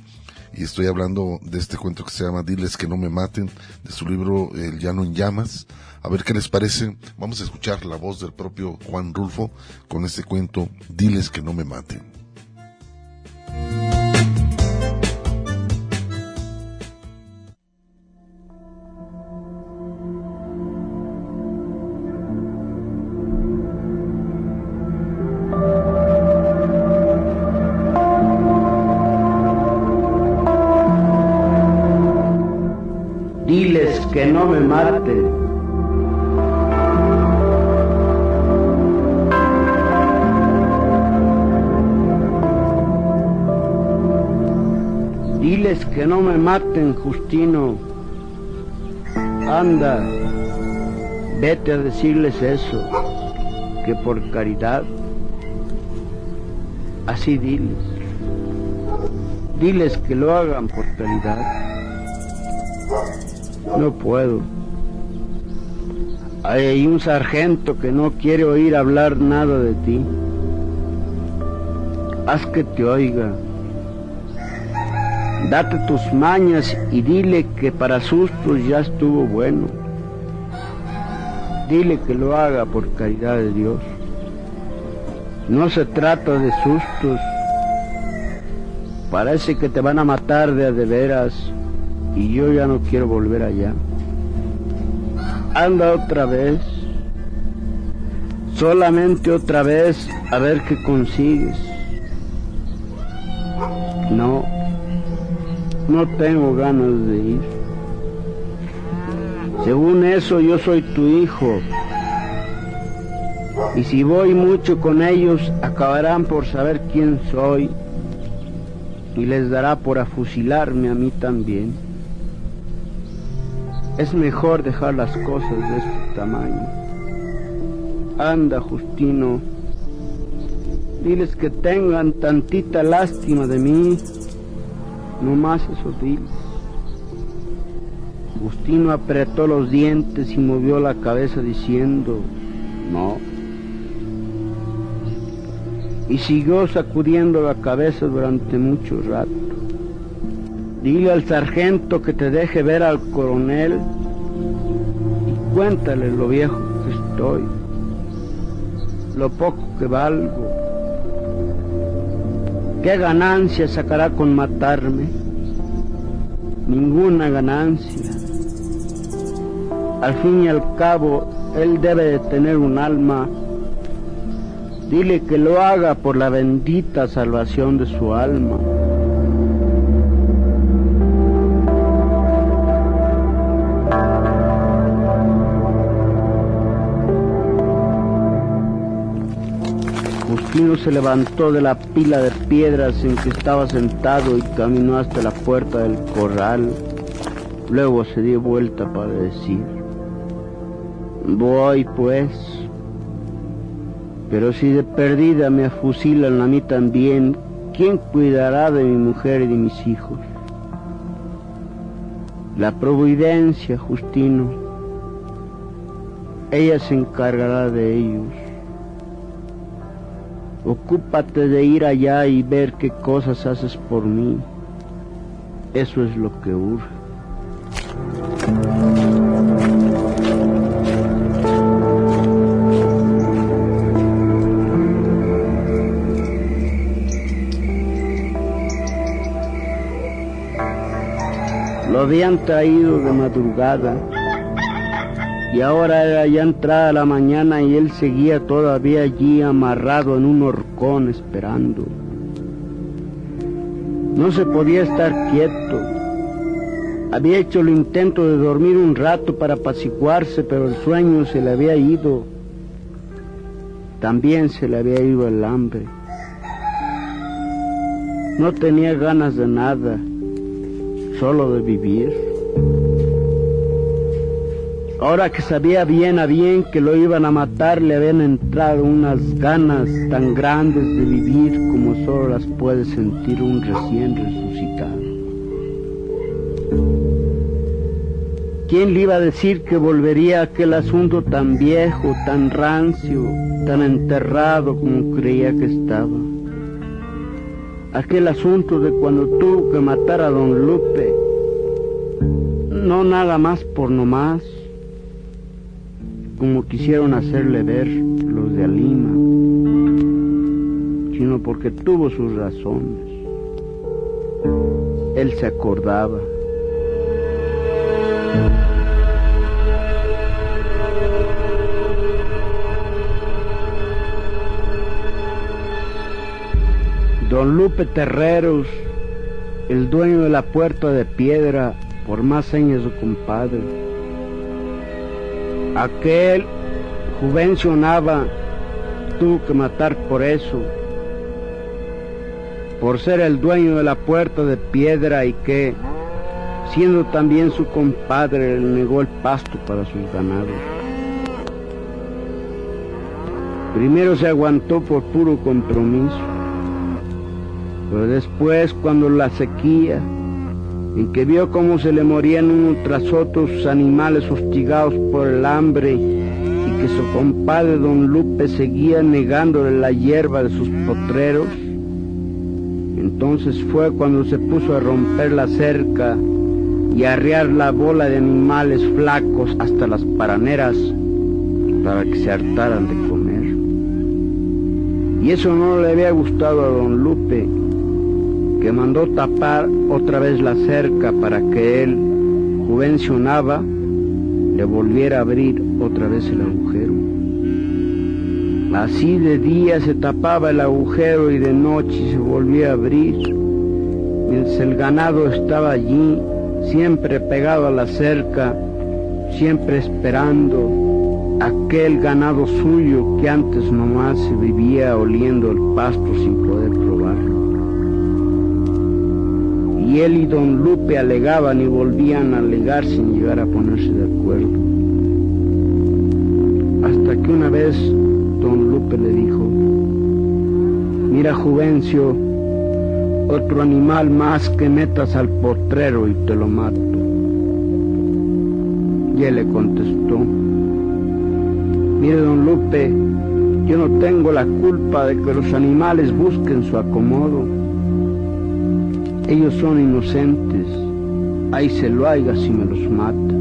Y estoy hablando de este cuento que se llama Diles que no me maten, de su libro El llano en llamas. A ver qué les parece. Vamos a escuchar la voz del propio Juan Rulfo con este cuento Diles que no me maten. No me maten, Justino. Anda, vete a decirles eso, que por caridad, así diles. Diles que lo hagan por caridad. No puedo. Hay un sargento que no quiere oír hablar nada de ti. Haz que te oiga. Date tus mañas y dile que para sustos ya estuvo bueno. Dile que lo haga por caridad de Dios. No se trata de sustos. Parece que te van a matar de a veras y yo ya no quiero volver allá. Anda otra vez, solamente otra vez a ver qué consigues. No, no tengo ganas de ir. Según eso yo soy tu hijo. Y si voy mucho con ellos, acabarán por saber quién soy y les dará por afusilarme a mí también. Es mejor dejar las cosas de este tamaño. Anda, Justino, diles que tengan tantita lástima de mí, no más eso diles. Justino apretó los dientes y movió la cabeza diciendo, no. Y siguió sacudiendo la cabeza durante mucho rato. Dile al sargento que te deje ver al coronel y cuéntale lo viejo que estoy, lo poco que valgo. ¿Qué ganancia sacará con matarme? Ninguna ganancia. Al fin y al cabo, él debe de tener un alma. Dile que lo haga por la bendita salvación de su alma. Justino se levantó de la pila de piedras en que estaba sentado y caminó hasta la puerta del corral. Luego se dio vuelta para decir, voy pues, pero si de perdida me afusilan a mí también, ¿quién cuidará de mi mujer y de mis hijos? La providencia, Justino, ella se encargará de ellos. Ocúpate de ir allá y ver qué cosas haces por mí. Eso es lo que urge. Lo habían traído de madrugada y ahora era ya entrada la mañana y él seguía todavía allí amarrado en un horcón esperando. No se podía estar quieto. Había hecho el intento de dormir un rato para apaciguarse, pero el sueño se le había ido. También se le había ido el hambre. No tenía ganas de nada, solo de vivir. Ahora que sabía bien a bien que lo iban a matar, le habían entrado unas ganas tan grandes de vivir como solo las puede sentir un recién resucitado. ¿Quién le iba a decir que volvería aquel asunto tan viejo, tan rancio, tan enterrado como creía que estaba? Aquel asunto de cuando tuvo que matar a don Lupe, no nada más por nomás, como quisieron hacerle ver los de Alima, sino porque tuvo sus razones. Él se acordaba. Don Lupe Terreros, el dueño de la puerta de piedra, por más años su compadre, Aquel Juvencio Nava tuvo que matar por eso, por ser el dueño de la puerta de piedra y que, siendo también su compadre, le negó el pasto para sus ganados. Primero se aguantó por puro compromiso, pero después cuando la sequía, en que vio cómo se le morían unos tras otros sus animales hostigados por el hambre y que su compadre don Lupe seguía negándole la hierba de sus potreros, entonces fue cuando se puso a romper la cerca y a arriar la bola de animales flacos hasta las paraneras para que se hartaran de comer. Y eso no le había gustado a don Lupe, que mandó tapar otra vez la cerca para que él, juvencionaba, le volviera a abrir otra vez el agujero. Así de día se tapaba el agujero y de noche se volvía a abrir, mientras el ganado estaba allí, siempre pegado a la cerca, siempre esperando aquel ganado suyo que antes nomás se vivía oliendo el pasto sin poder Y él y don Lupe alegaban y volvían a alegar sin llegar a ponerse de acuerdo. Hasta que una vez don Lupe le dijo, mira Juvencio, otro animal más que metas al potrero y te lo mato. Y él le contestó, mire don Lupe, yo no tengo la culpa de que los animales busquen su acomodo. Ellos son inocentes, ahí se lo haiga si me los mata.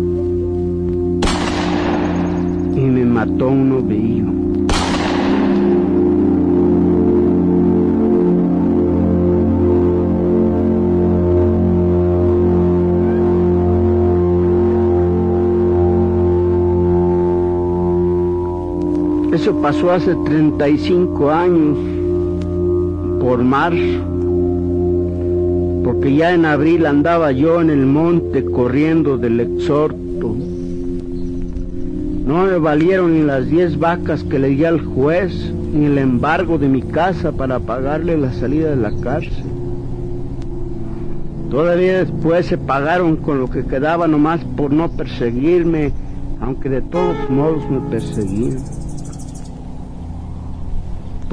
Y me mató un ovillo. Eso pasó hace 35 años, por marzo, porque ya en abril andaba yo en el monte corriendo del exhorto. No me valieron ni las 10 vacas que le di al juez, ni el embargo de mi casa para pagarle la salida de la cárcel. Todavía después se pagaron con lo que quedaba nomás por no perseguirme, aunque de todos modos me perseguían.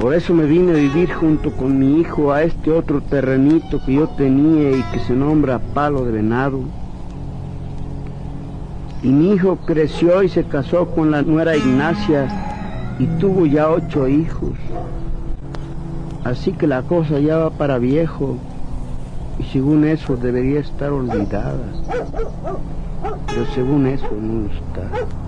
Por eso me vine a vivir junto con mi hijo a este otro terrenito que yo tenía y que se nombra Palo de Venado. Y mi hijo creció y se casó con la nuera Ignacia y tuvo ya ocho hijos. Así que la cosa ya va para viejo y según eso debería estar olvidada. Pero según eso no está.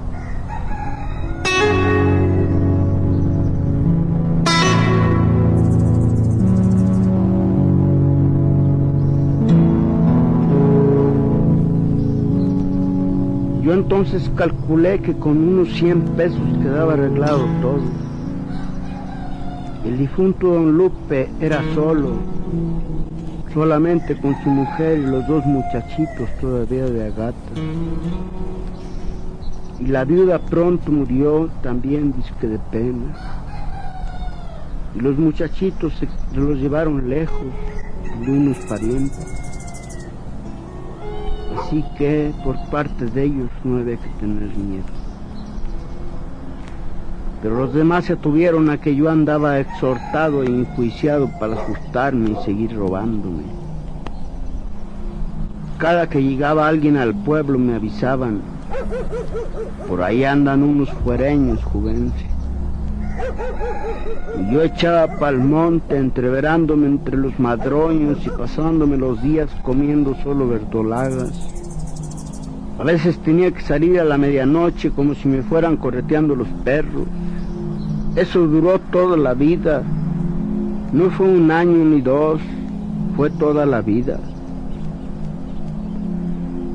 Yo entonces calculé que con unos 100 pesos quedaba arreglado todo. El difunto don Lupe era solo, solamente con su mujer y los dos muchachitos todavía de agata. Y la viuda pronto murió también, disque de pena. Y los muchachitos se los llevaron lejos de unos parientes. Así que por parte de ellos no había que tener miedo. Pero los demás se tuvieron a que yo andaba exhortado e enjuiciado para asustarme y seguir robándome. Cada que llegaba alguien al pueblo me avisaban, por ahí andan unos fuereños, juvences. Yo echaba pa'l monte, entreverándome entre los madroños y pasándome los días comiendo solo verdolagas. A veces tenía que salir a la medianoche como si me fueran correteando los perros. Eso duró toda la vida. No fue un año ni dos, fue toda la vida.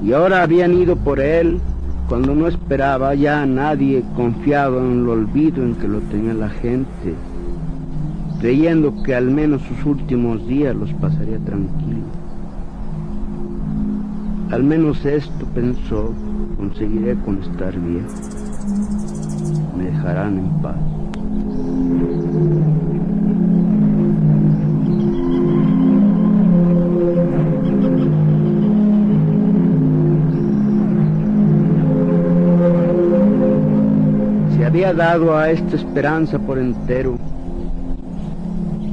Y ahora habían ido por él cuando no esperaba ya nadie confiado en el olvido en que lo tenía la gente, creyendo que al menos sus últimos días los pasaría tranquilo. Al menos esto pensó, conseguiré con estar bien. dejarán en paz. Dado a esta esperanza por entero.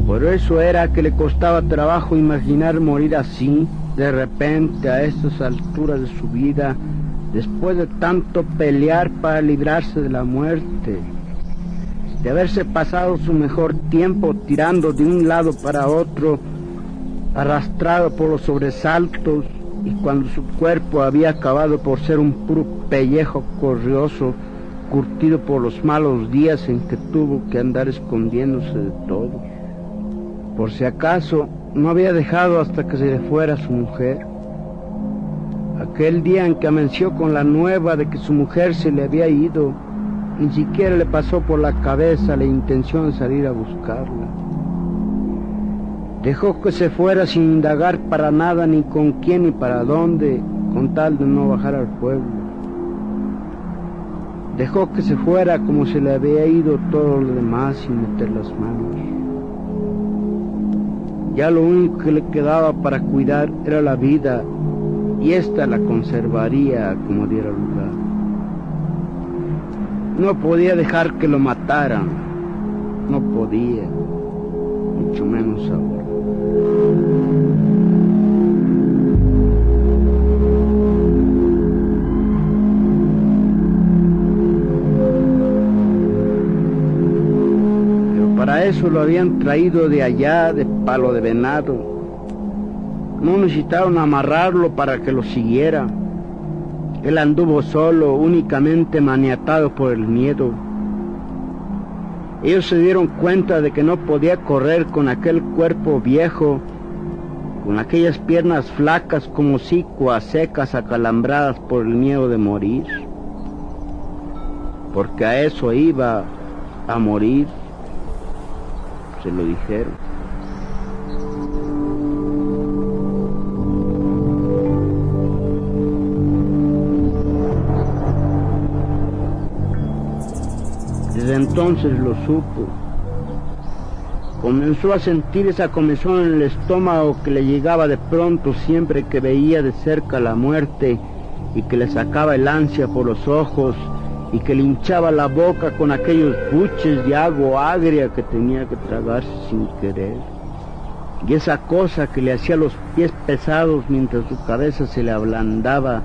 Por eso era que le costaba trabajo imaginar morir así, de repente, a estas alturas de su vida, después de tanto pelear para librarse de la muerte, de haberse pasado su mejor tiempo tirando de un lado para otro, arrastrado por los sobresaltos, y cuando su cuerpo había acabado por ser un puro pellejo corrioso, curtido por los malos días en que tuvo que andar escondiéndose de todo. Por si acaso, no había dejado hasta que se le fuera su mujer. Aquel día en que amenció con la nueva de que su mujer se le había ido, ni siquiera le pasó por la cabeza la intención de salir a buscarla. Dejó que se fuera sin indagar para nada, ni con quién ni para dónde, con tal de no bajar al pueblo. Dejó que se fuera como se le había ido todo lo demás sin meter las manos. Ya lo único que le quedaba para cuidar era la vida y ésta la conservaría como diera lugar. No podía dejar que lo mataran, no podía, mucho menos ahora. Eso lo habían traído de allá, de palo de venado. No necesitaron amarrarlo para que lo siguiera. Él anduvo solo, únicamente maniatado por el miedo. Ellos se dieron cuenta de que no podía correr con aquel cuerpo viejo, con aquellas piernas flacas como sicuas secas acalambradas por el miedo de morir. Porque a eso iba a morir, se lo dijeron. Desde entonces lo supo. Comenzó a sentir esa comezón en el estómago que le llegaba de pronto siempre que veía de cerca la muerte y que le sacaba el ansia por los ojos y que le hinchaba la boca con aquellos buches de agua agria que tenía que tragarse sin querer. Y esa cosa que le hacía los pies pesados mientras su cabeza se le ablandaba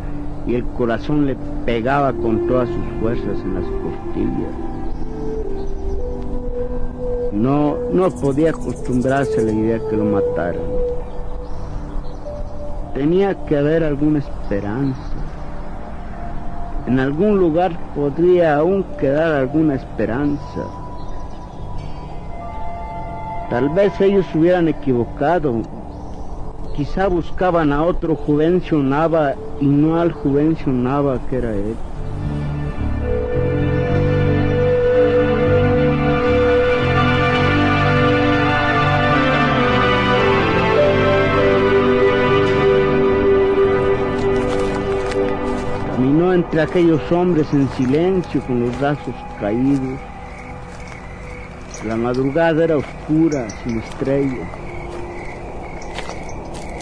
y el corazón le pegaba con todas sus fuerzas en las costillas. No, no podía acostumbrarse a la idea que lo mataran. Tenía que haber alguna esperanza. En algún lugar podría aún quedar alguna esperanza. Tal vez ellos hubieran equivocado. Quizá buscaban a otro Juvencio Nava y no al Juvencio Nava que era él. Entre aquellos hombres en silencio con los brazos caídos. La madrugada era oscura, sin estrellas.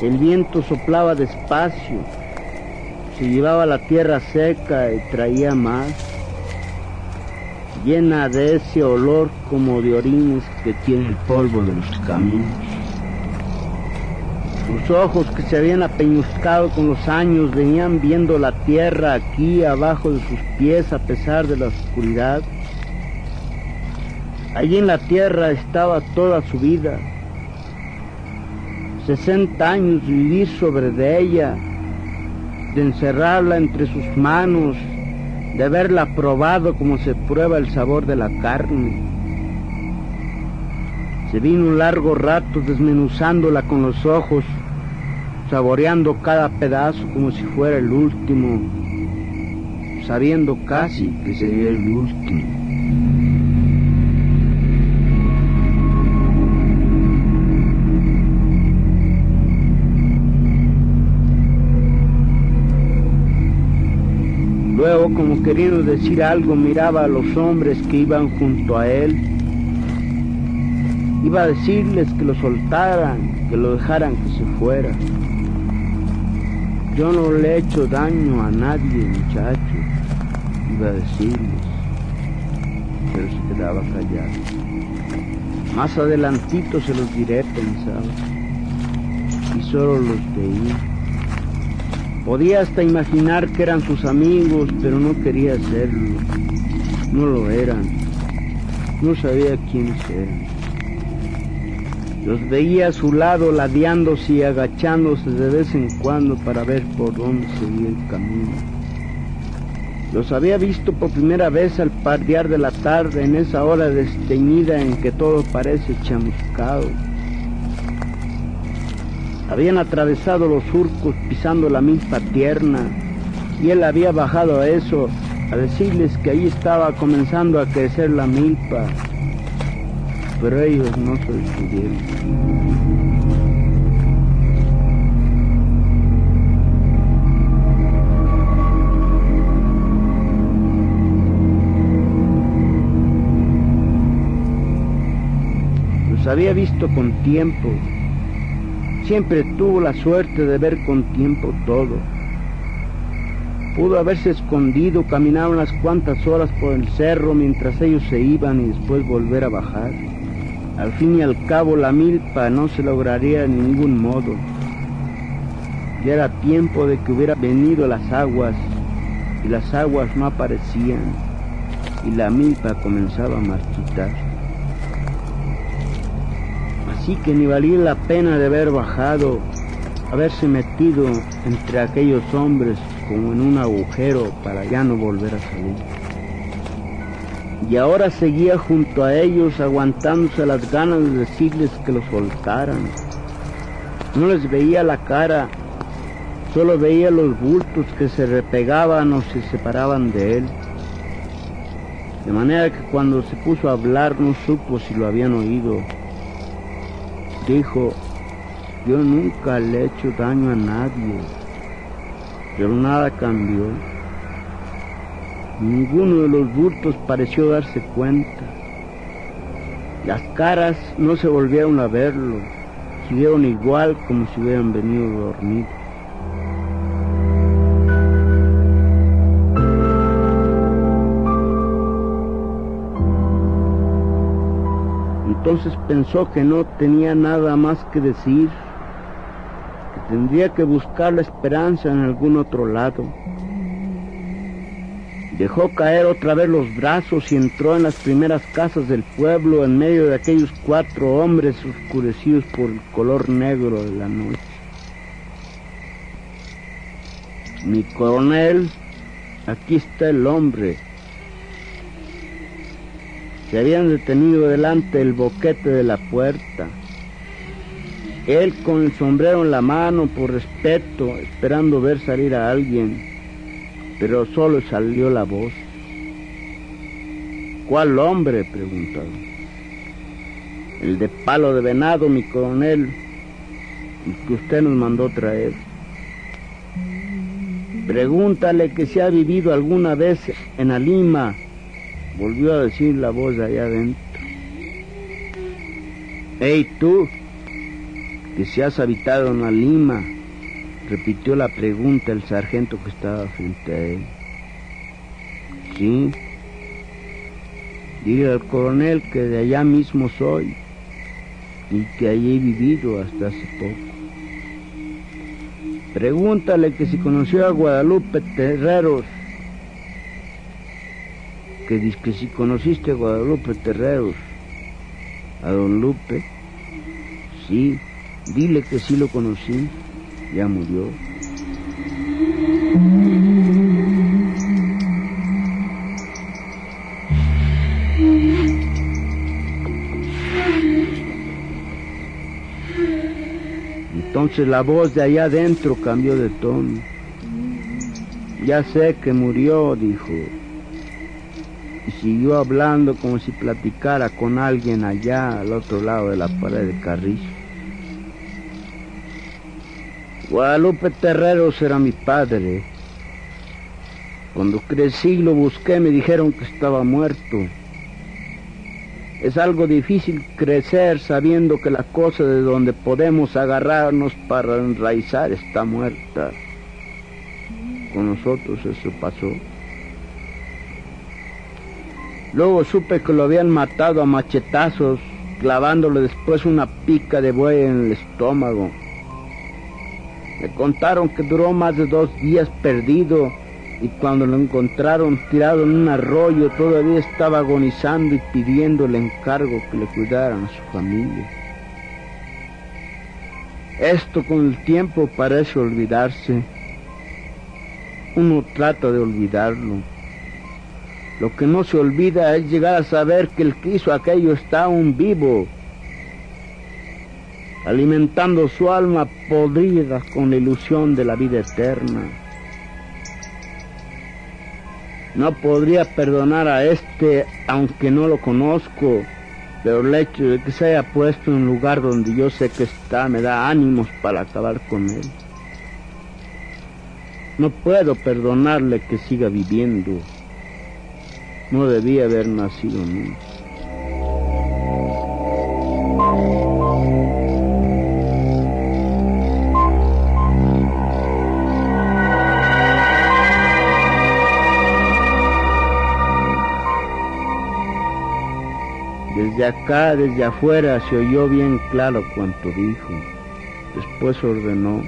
El viento soplaba despacio, se llevaba la tierra seca y traía más, llena de ese olor como de orines que tiene el polvo de los caminos. Sus ojos que se habían apeñuscado con los años venían viendo la tierra aquí abajo de sus pies a pesar de la oscuridad. Allí en la tierra estaba toda su vida. 60 años vivir sobre de ella, de encerrarla entre sus manos, de haberla probado como se prueba el sabor de la carne. Se vino un largo rato desmenuzándola con los ojos, saboreando cada pedazo como si fuera el último, sabiendo casi que sería el último. Luego, como queriendo decir algo, miraba a los hombres que iban junto a él. Iba a decirles que lo soltaran, que lo dejaran que se fuera. Yo no le he hecho daño a nadie, muchacho, iba a decirles, pero se quedaba callado. Más adelantito se los diré, pensaba, y solo los veía. Podía hasta imaginar que eran sus amigos, pero no quería hacerlo. No lo eran. No sabía quiénes eran. Los veía a su lado ladeándose y agachándose de vez en cuando para ver por dónde seguía el camino. Los había visto por primera vez al pardear de la tarde en esa hora desteñida en que todo parece chamuscado. Habían atravesado los surcos pisando la milpa tierna y él había bajado a eso a decirles que allí estaba comenzando a crecer la milpa, pero ellos no se detuvieron. Los había visto con tiempo, siempre tuvo la suerte de ver con tiempo todo. Pudo haberse escondido, caminar unas cuantas horas por el cerro mientras ellos se iban y después volver a bajar. Al fin y al cabo la milpa no se lograría de ningún modo. Ya era tiempo de que hubiera venido las aguas y las aguas no aparecían y la milpa comenzaba a marchitar. Así que ni valía la pena de haber bajado, haberse metido entre aquellos hombres como en un agujero para ya no volver a salir. Y ahora seguía junto a ellos aguantándose las ganas de decirles que lo soltaran. No les veía la cara, solo veía los bultos que se repegaban o se separaban de él. De manera que cuando se puso a hablar no supo si lo habían oído. Dijo, yo nunca le he hecho daño a nadie, pero nada cambió. Ninguno de los bultos pareció darse cuenta. Las caras no se volvieron a verlo, siguieron igual como si hubieran venido dormidos. Entonces pensó que no tenía nada más que decir, que tendría que buscar la esperanza en algún otro lado. Dejó caer otra vez los brazos y entró en las primeras casas del pueblo en medio de aquellos cuatro hombres oscurecidos por el color negro de la noche. Mi coronel, aquí está el hombre. Se habían detenido delante del boquete de la puerta. Él con el sombrero en la mano por respeto, esperando ver salir a alguien pero solo salió la voz. ¿Cuál hombre? preguntaron. El de palo de venado, mi coronel, el que usted nos mandó traer. Pregúntale que si ha vivido alguna vez en Alima, volvió a decir la voz de allá adentro. Hey tú, que si has habitado en Alima, repitió la pregunta el sargento que estaba frente a él. Sí. Dile al coronel que de allá mismo soy y que allí he vivido hasta hace poco. Pregúntale que si conoció a Guadalupe Terreros, que dice que si conociste a Guadalupe Terreros, a don Lupe, sí, dile que sí lo conocí ya murió. Entonces la voz de allá adentro cambió de tono. Ya sé que murió, dijo. Y siguió hablando como si platicara con alguien allá al otro lado de la pared de Carrizo. Guadalupe Terreros era mi padre. Cuando crecí lo busqué me dijeron que estaba muerto. Es algo difícil crecer sabiendo que la cosa de donde podemos agarrarnos para enraizar está muerta. Con nosotros eso pasó. Luego supe que lo habían matado a machetazos, clavándole después una pica de buey en el estómago. Me contaron que duró más de dos días perdido y cuando lo encontraron tirado en un arroyo todavía estaba agonizando y pidiendo el encargo que le cuidaran a su familia. Esto con el tiempo parece olvidarse. Uno trata de olvidarlo. Lo que no se olvida es llegar a saber que el que hizo aquello está aún vivo, alimentando su alma podrida con la ilusión de la vida eterna. No podría perdonar a este aunque no lo conozco, pero el hecho de que se haya puesto en un lugar donde yo sé que está me da ánimos para acabar con él. No puedo perdonarle que siga viviendo. No debía haber nacido nunca. Desde acá, desde afuera, se oyó bien claro cuanto dijo. Después ordenó,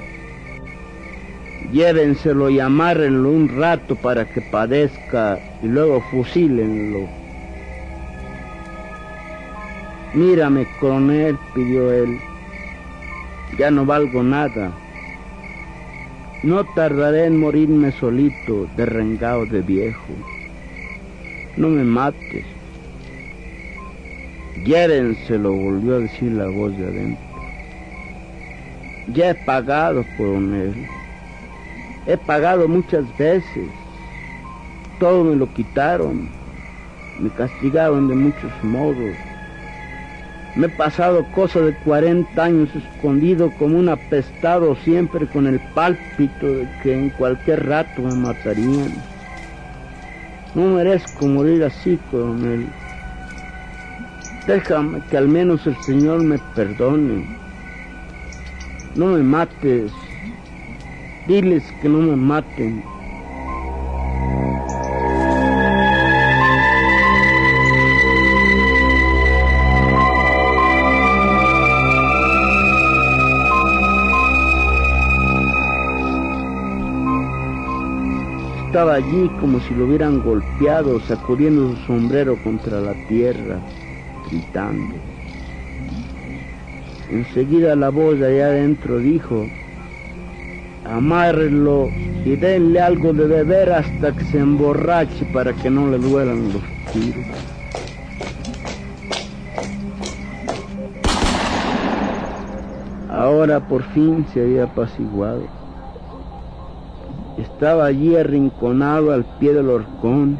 llévenselo y amárrenlo un rato para que padezca y luego fusílenlo. Mírame, coronel, pidió él, ya no valgo nada. No tardaré en morirme solito, derrengado de viejo. No me mates. Llévenselo, volvió a decir la voz de adentro. Ya he pagado, coronel. He pagado muchas veces. Todo me lo quitaron. Me castigaron de muchos modos. Me he pasado cosa de 40 años escondido como un apestado siempre con el pálpito de que en cualquier rato me matarían. No merezco morir así, coronel. Déjame que al menos el Señor me perdone. No me mates. Diles que no me maten. Estaba allí como si lo hubieran golpeado, sacudiendo su sombrero contra la tierra, gritando. Enseguida la voz allá adentro dijo, amárrenlo y denle algo de beber hasta que se emborrache para que no le duelan los tiros. Ahora por fin se había apaciguado. Estaba allí arrinconado al pie del horcón.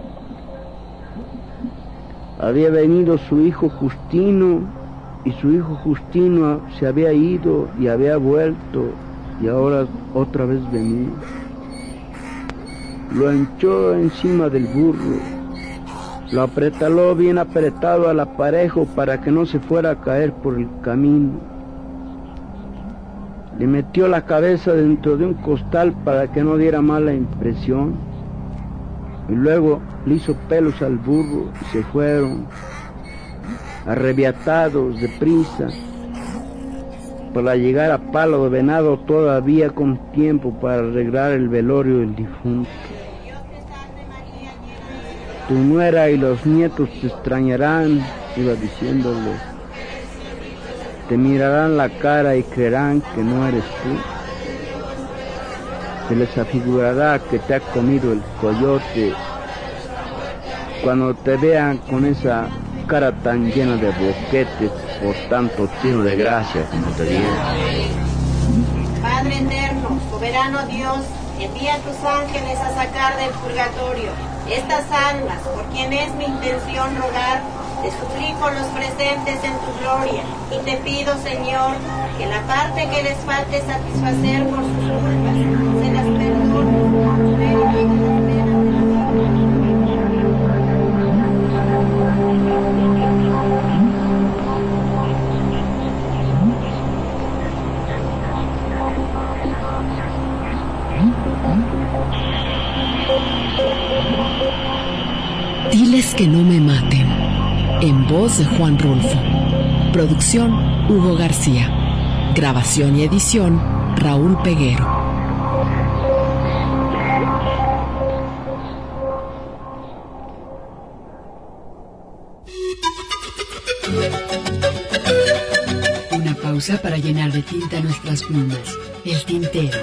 Había venido su hijo Justino y su hijo Justino se había ido y había vuelto y ahora otra vez venía. Lo hinchó encima del burro, lo apretaló bien apretado al aparejo para que no se fuera a caer por el camino. Le metió la cabeza dentro de un costal para que no diera mala impresión. Y luego le hizo pelos al burro y se fueron, arrebiatados, deprisa, para llegar a Palo de Venado todavía con tiempo para arreglar el velorio del difunto. Tu nuera y los nietos te extrañarán, iba diciéndole. Te mirarán la cara y creerán que no eres tú. Se les afigurará que te ha comido el coyote cuando te vean con esa cara tan llena de boquetes por tanto tiro de gracia como te dieron. Padre eterno, soberano Dios, envía a tus ángeles a sacar del purgatorio estas almas, por quien es mi intención rogar, te suplico los presentes en tu gloria y te pido, Señor, que la parte que les falte satisfacer por sus culpas se las perdone. Diles que no me maten. En voz de Juan Rulfo. Producción Hugo García. Grabación y edición Raúl Peguero. Una pausa para llenar de tinta nuestras plumas. El tintero.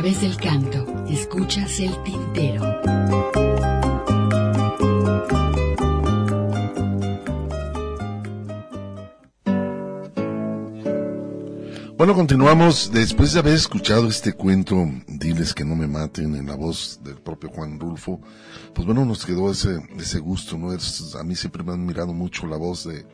Través del canto. Escuchas el tintero. Bueno, continuamos. Después de haber escuchado este cuento, Diles que no me maten, en la voz del propio Juan Rulfo, pues bueno, nos quedó ese, ese gusto, ¿no? Es- a mí siempre me han mirado mucho la voz de,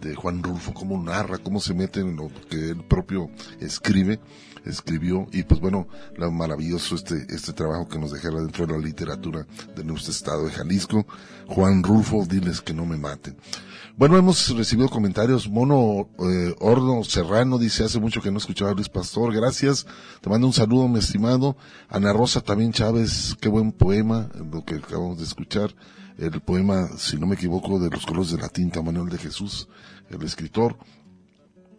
de Juan Rulfo, cómo narra, cómo se mete en lo que él propio escribe, escribió, y pues bueno, lo maravilloso este, este trabajo que nos dejara dentro de la literatura de nuestro estado de Jalisco. Juan Rulfo, Diles que no me maten. Bueno, hemos recibido comentarios. Mono eh, Horno Serrano dice, hace mucho que no escuchaba a Luis Pastor. Gracias. Te mando un saludo, mi estimado. Ana Rosa también Chávez, qué buen poema, lo que acabamos de escuchar. El poema, si no me equivoco, de los colores de la tinta, Manuel de Jesús, el escritor.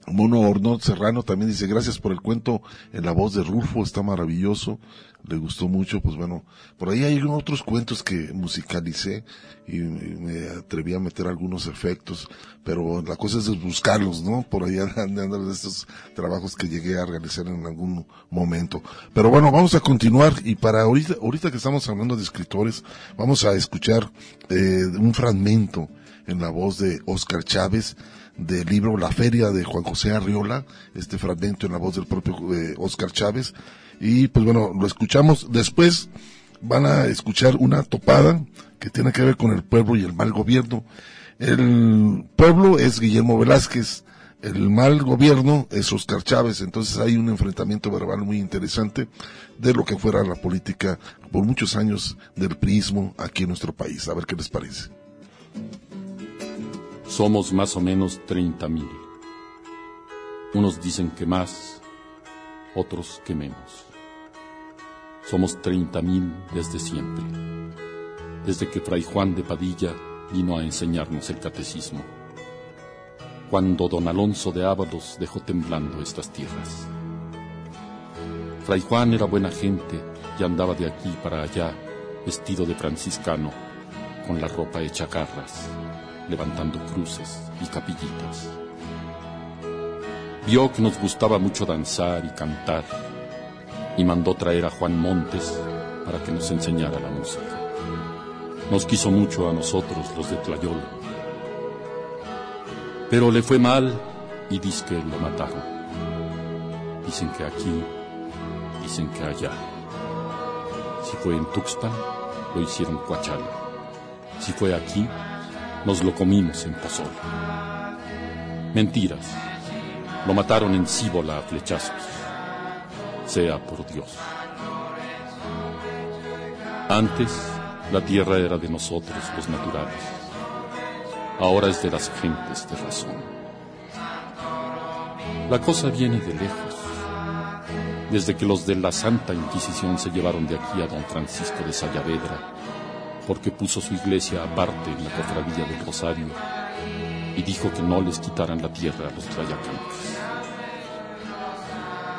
Mono Horno Serrano también dice, gracias por el cuento en la voz de Rulfo, está maravilloso, le gustó mucho, pues bueno, por ahí hay otros cuentos que musicalicé y me atreví a meter algunos efectos, pero la cosa es buscarlos, ¿no? Por ahí andan de estos trabajos que llegué a realizar en algún momento. Pero bueno, vamos a continuar y para ahorita, ahorita que estamos hablando de escritores, vamos a escuchar eh, un fragmento en la voz de Oscar Chávez del libro La Feria de Juan José Arriola, este fragmento en la voz del propio eh, Oscar Chávez. Y pues bueno, lo escuchamos. Después van a escuchar una topada que tiene que ver con el pueblo y el mal gobierno. El pueblo es Guillermo Velázquez, el mal gobierno es Oscar Chávez, entonces hay un enfrentamiento verbal muy interesante de lo que fuera la política por muchos años del prismo aquí en nuestro país. A ver qué les parece. Somos más o menos 30 mil. Unos dicen que más, otros que menos. Somos 30 mil desde siempre, desde que Fray Juan de Padilla vino a enseñarnos el catecismo, cuando don Alonso de Ábalos dejó temblando estas tierras. Fray Juan era buena gente y andaba de aquí para allá, vestido de franciscano, con la ropa hecha garras, levantando cruces y capillitas. Vio que nos gustaba mucho danzar y cantar y mandó traer a Juan Montes para que nos enseñara la música. Nos quiso mucho a nosotros, los de Tlayola. Pero le fue mal y que lo mataron. Dicen que aquí, dicen que allá. Si fue en Tuxpan, lo hicieron Coachala. Si fue aquí, nos lo comimos en pozole. Mentiras. Lo mataron en Cíbola a flechazos. Sea por Dios. Antes, la tierra era de nosotros, los naturales. Ahora es de las gentes de razón. La cosa viene de lejos. Desde que los de la Santa Inquisición se llevaron de aquí a don Francisco de Sayavedra, porque puso su iglesia aparte en la cofradía del Rosario y dijo que no les quitaran la tierra a los trayacantes.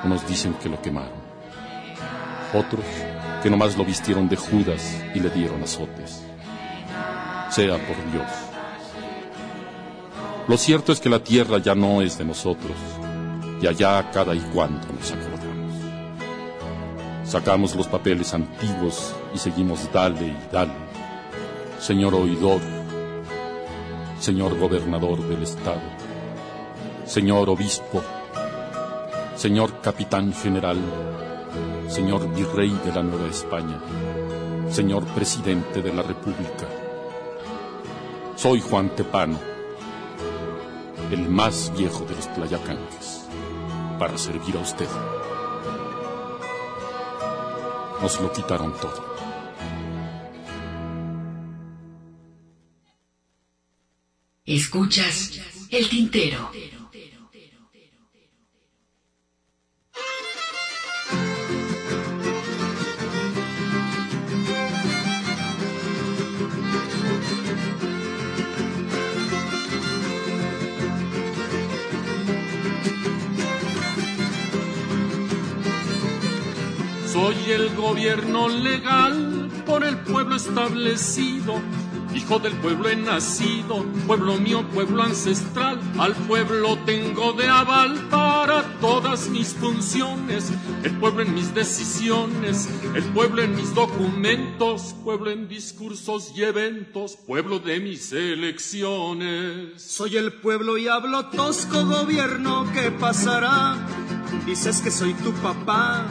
Unos dicen que lo quemaron, otros que nomás lo vistieron de Judas y le dieron azotes. Sea por Dios. Lo cierto es que la tierra ya no es de nosotros, y allá cada y cuando nos acordamos. Sacamos los papeles antiguos y seguimos dale y dale. Señor oidor, señor gobernador del estado, señor obispo, señor capitán general, señor virrey de la Nueva España, señor presidente de la República. Soy Juan Tepano, el más viejo de los tlayacanques, para servir a usted. Nos lo quitaron todo. Escuchas el tintero. Soy el gobierno legal por el pueblo establecido. Hijo del pueblo he nacido, pueblo mío, pueblo ancestral. Al pueblo tengo de aval para todas mis funciones. El pueblo en mis decisiones, el pueblo en mis documentos, pueblo en discursos y eventos, pueblo de mis elecciones. Soy el pueblo y hablo tosco gobierno, ¿qué pasará? Dices que soy tu papá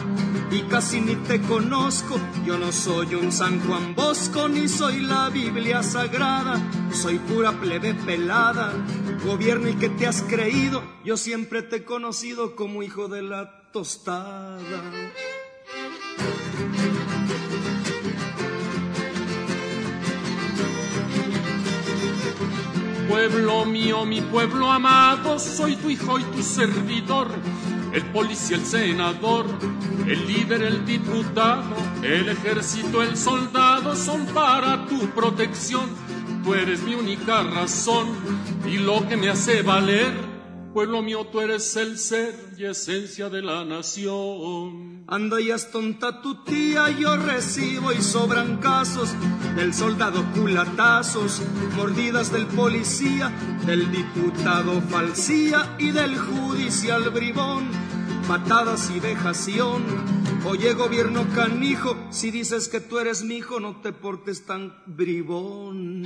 y casi ni te conozco. Yo no soy un San Juan Bosco ni soy la Biblia sagrada. Soy pura plebe pelada. Gobierno y que te has creído. Yo siempre te he conocido como hijo de la tostada. Pueblo mío, mi pueblo amado, soy tu hijo y tu servidor el policía, el senador, el líder, el diputado, el ejército, el soldado son para tu protección. Tú eres mi única razón y lo que me hace valer. Pueblo mío, tú eres el ser y esencia de la nación. Anda y es tonta tu tía, yo recibo y sobran casos del soldado culatazos, mordidas del policía, del diputado falsía y del judicial bribón, patadas y vejación. Oye, gobierno canijo, si dices que tú eres mi hijo, no te portes tan bribón.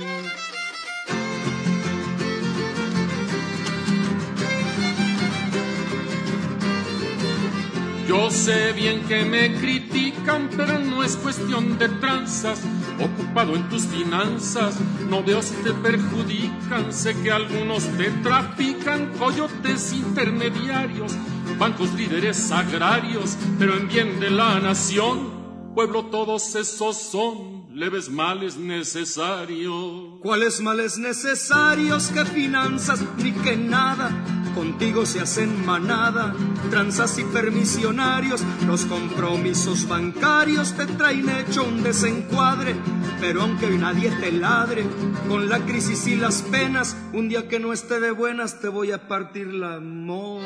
Yo sé bien que me critican, pero no es cuestión de tranzas. Ocupado en tus finanzas, no veo si te perjudican. Sé que algunos te trafican, coyotes intermediarios, bancos líderes agrarios, pero en bien de la nación. Pueblo, todos esos son leves males necesarios. ¿Cuáles males necesarios? que finanzas ni que nada? Contigo se hacen manada, tranzas y permisionarios, los compromisos bancarios te traen hecho un desencuadre, pero aunque hoy nadie te ladre, con la crisis y las penas, un día que no esté de buenas te voy a partir la moda.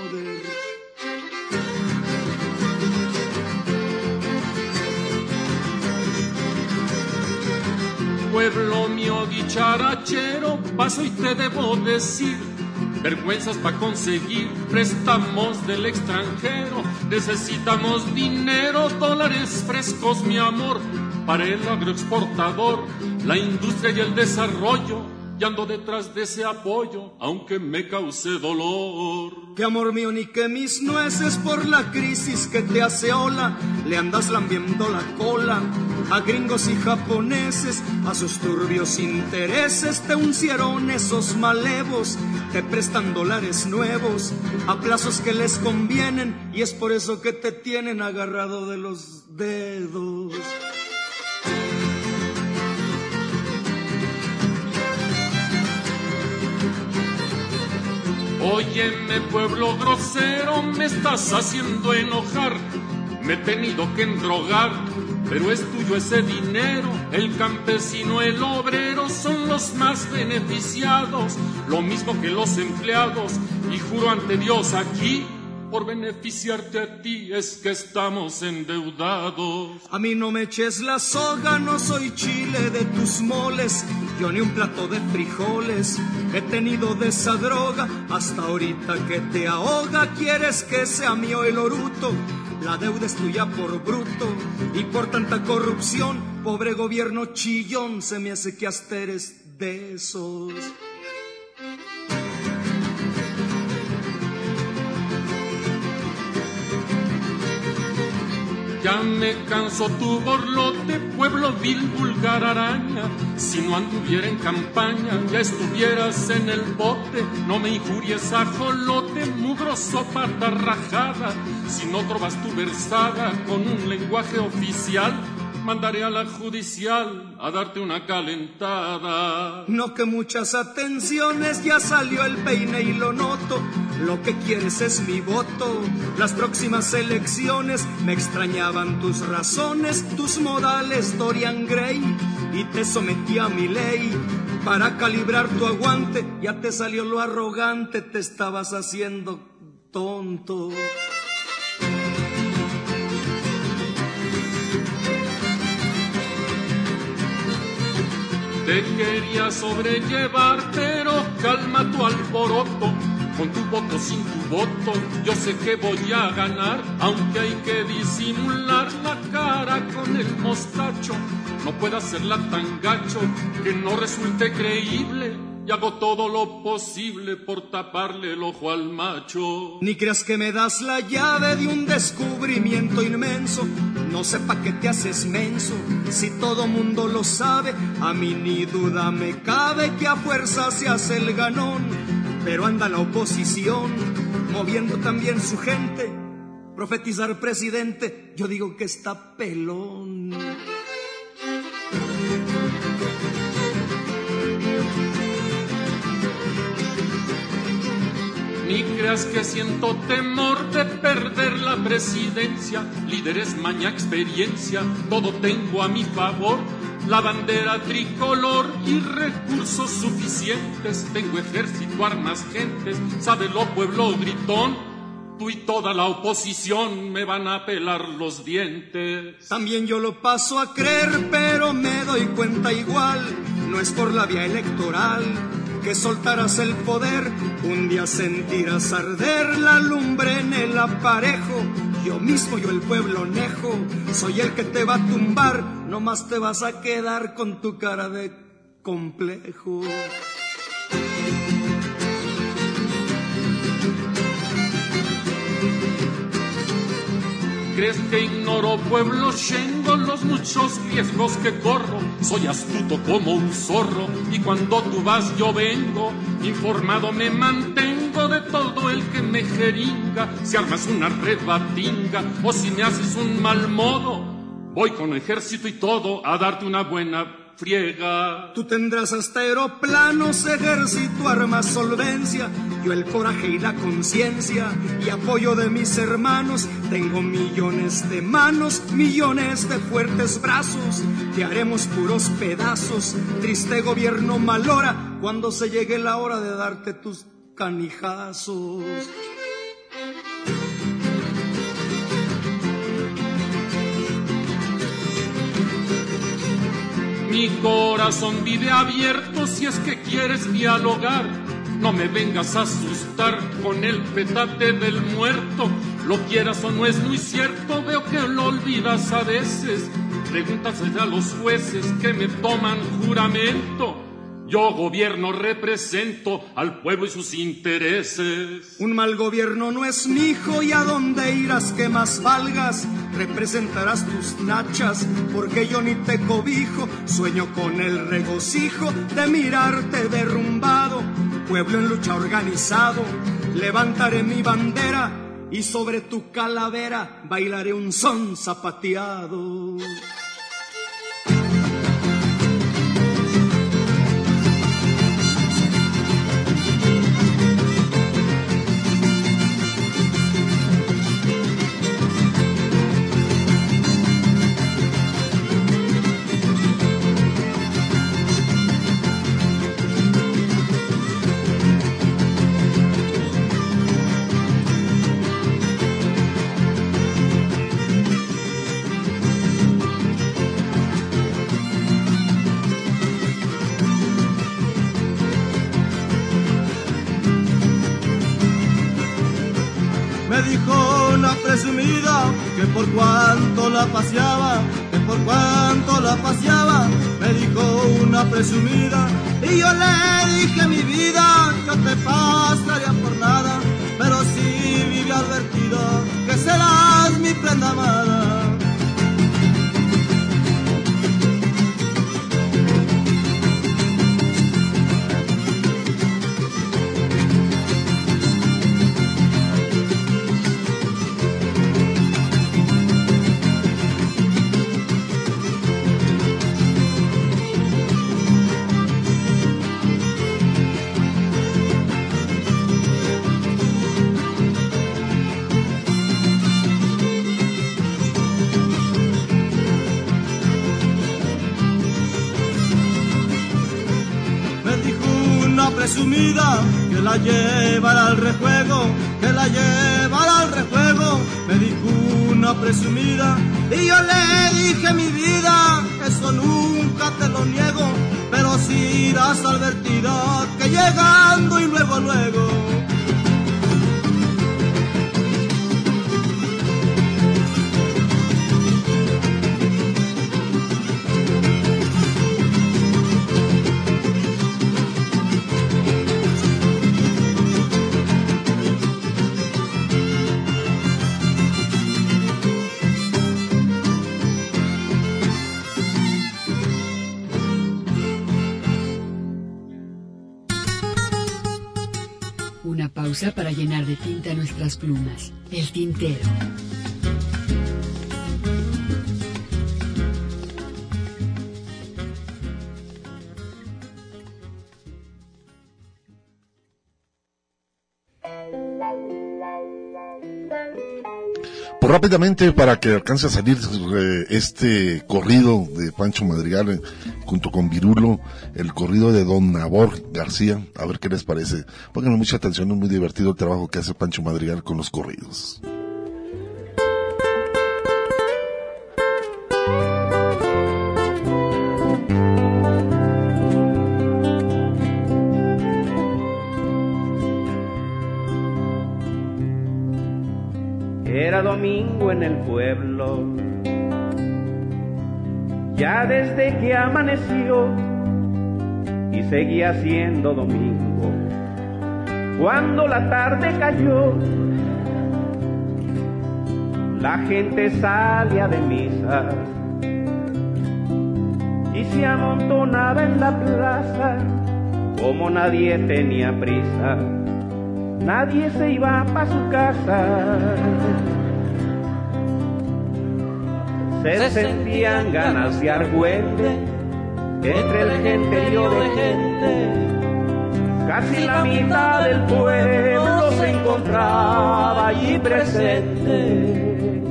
Pueblo mío dicharachero, paso y te debo decir vergüenzas para conseguir préstamos del extranjero. Necesitamos dinero, dólares frescos, mi amor, para el agroexportador, la industria y el desarrollo. Y ando detrás de ese apoyo, aunque me cause dolor. Que amor mío, ni que mis nueces por la crisis que te hace ola, le andas lambiendo la cola a gringos y japoneses, a sus turbios intereses te uncieron esos malevos, te prestan dólares nuevos a plazos que les convienen y es por eso que te tienen agarrado de los dedos. Óyeme pueblo grosero, me estás haciendo enojar, me he tenido que endrogar, pero es tuyo ese dinero, el campesino, el obrero son los más beneficiados, lo mismo que los empleados, y juro ante Dios aquí por beneficiarte a ti es que estamos endeudados. A mí no me eches la soga, no soy chile de tus moles, yo ni un plato de frijoles. He tenido de esa droga hasta ahorita que te ahoga. Quieres que sea mío el oruto, la deuda es tuya por bruto y por tanta corrupción. Pobre gobierno chillón, se me hace que hasta eres de esos. Ya me canso tu borlote, pueblo vil, vulgar araña. Si no anduviera en campaña, ya estuvieras en el bote. No me injuries ajolote, mugroso pata rajada. Si no trovas tu versada con un lenguaje oficial, mandaré a la judicial a darte una calentada. No que muchas atenciones, ya salió el peine y lo noto. Lo que quieres es mi voto. Las próximas elecciones me extrañaban tus razones, tus modales, Dorian Gray. Y te sometí a mi ley para calibrar tu aguante. Ya te salió lo arrogante, te estabas haciendo tonto. Te quería sobrellevar, pero calma tu alboroto. Con tu voto, sin tu voto, yo sé que voy a ganar, aunque hay que disimular la cara con el mostacho. No puedo hacerla tan gacho que no resulte creíble y hago todo lo posible por taparle el ojo al macho. Ni creas que me das la llave de un descubrimiento inmenso. No sepa que te haces menso. Si todo mundo lo sabe, a mí ni duda me cabe que a fuerza se hace el ganón. Pero anda la oposición, moviendo también su gente. Profetizar presidente, yo digo que está pelón. Ni creas que siento temor de perder la presidencia. Líderes, maña, experiencia, todo tengo a mi favor. La bandera tricolor y recursos suficientes. Tengo ejército, armas, gentes, sábelo pueblo gritón. Tú y toda la oposición me van a pelar los dientes. También yo lo paso a creer, pero me doy cuenta igual. No es por la vía electoral que soltarás el poder, un día sentirás arder la lumbre en el aparejo. Yo mismo, yo el pueblo nejo, soy el que te va a tumbar, no más te vas a quedar con tu cara de complejo. ¿Crees que ignoro pueblo Shengo los muchos riesgos que corro? Soy astuto como un zorro y cuando tú vas yo vengo. Informado me mantengo de todo el que me jeringa. Si armas una rebatinga o si me haces un mal modo, voy con ejército y todo a darte una buena Tú tendrás hasta aeroplanos, ejército, armas, solvencia. Yo el coraje y la conciencia y apoyo de mis hermanos. Tengo millones de manos, millones de fuertes brazos. Te haremos puros pedazos. Triste gobierno malora cuando se llegue la hora de darte tus canijazos. Mi corazón vive abierto si es que quieres dialogar. No me vengas a asustar con el petate del muerto. Lo quieras o no es muy cierto, veo que lo olvidas a veces. Pregúntasele a los jueces que me toman juramento. Yo gobierno represento al pueblo y sus intereses. Un mal gobierno no es mi hijo y a dónde irás que más valgas. Representarás tus nachas porque yo ni te cobijo. Sueño con el regocijo de mirarte derrumbado. Pueblo en lucha organizado, levantaré mi bandera y sobre tu calavera bailaré un son zapateado. Que por cuanto la paseaba, que por cuanto la paseaba, me dijo una presumida. Y yo le dije mi vida, no te pasaría por nada, pero sí vive advertido que serás mi prenda amada. La llevará al rejuego, que la llevará al rejuego, me dijo una presumida y yo le dije mi vida, eso nunca te lo niego, pero si irás advertida que llegando y luego luego Pausa para llenar de tinta nuestras plumas. El tintero. Rápidamente, para que alcance a salir eh, este corrido de Pancho Madrigal eh, junto con Virulo, el corrido de Don Nabor García, a ver qué les parece. Pónganle mucha atención, es muy divertido el trabajo que hace Pancho Madrigal con los corridos. En el pueblo, ya desde que amaneció y seguía siendo domingo. Cuando la tarde cayó, la gente salía de misa y se amontonaba en la plaza como nadie tenía prisa. Nadie se iba para su casa. Se sentían ganas de argüente entre el gentío de gente. Casi la mitad del pueblo se encontraba allí presente.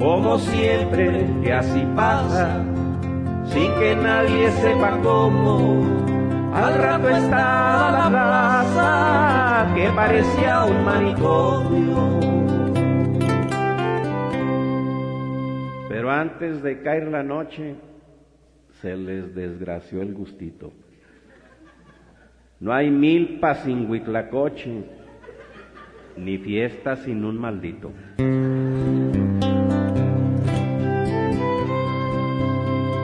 Como siempre que así pasa, sin que nadie sepa cómo. Al rato estaba la plaza que parecía un manicomio. Pero antes de caer la noche, se les desgració el gustito. No hay milpa sin huitlacoche, ni fiesta sin un maldito.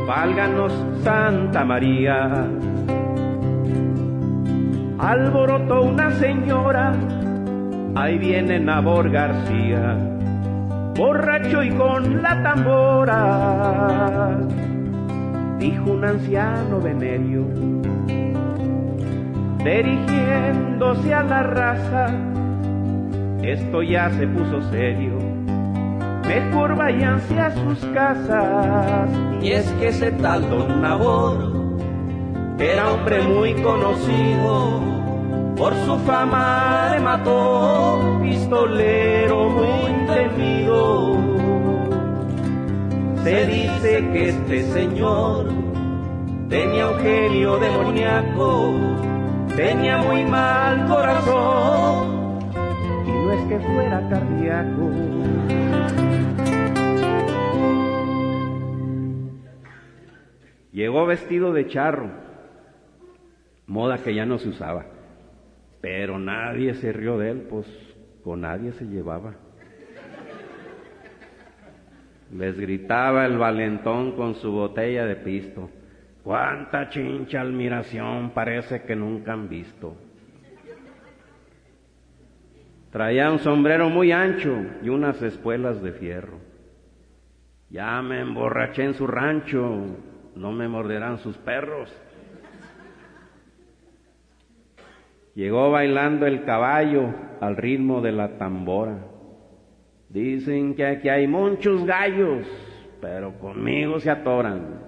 Válganos Santa María, alborotó una señora, ahí viene Nabor García, borracho y con la tambora, dijo un anciano venerio, dirigiéndose a la raza, esto ya se puso serio. Mejor váyanse a sus casas. Y es que ese tal don Nabor era hombre muy conocido por su fama de mató, pistolero muy temido. Se dice que este señor tenía un genio demoníaco, tenía muy mal corazón y no es que fuera cardíaco. Llegó vestido de charro, moda que ya no se usaba, pero nadie se rió de él, pues con nadie se llevaba. Les gritaba el valentón con su botella de pisto. Cuánta chincha admiración parece que nunca han visto. Traía un sombrero muy ancho y unas espuelas de fierro. Ya me emborraché en su rancho, no me morderán sus perros. Llegó bailando el caballo al ritmo de la tambora. Dicen que aquí hay muchos gallos, pero conmigo se atoran.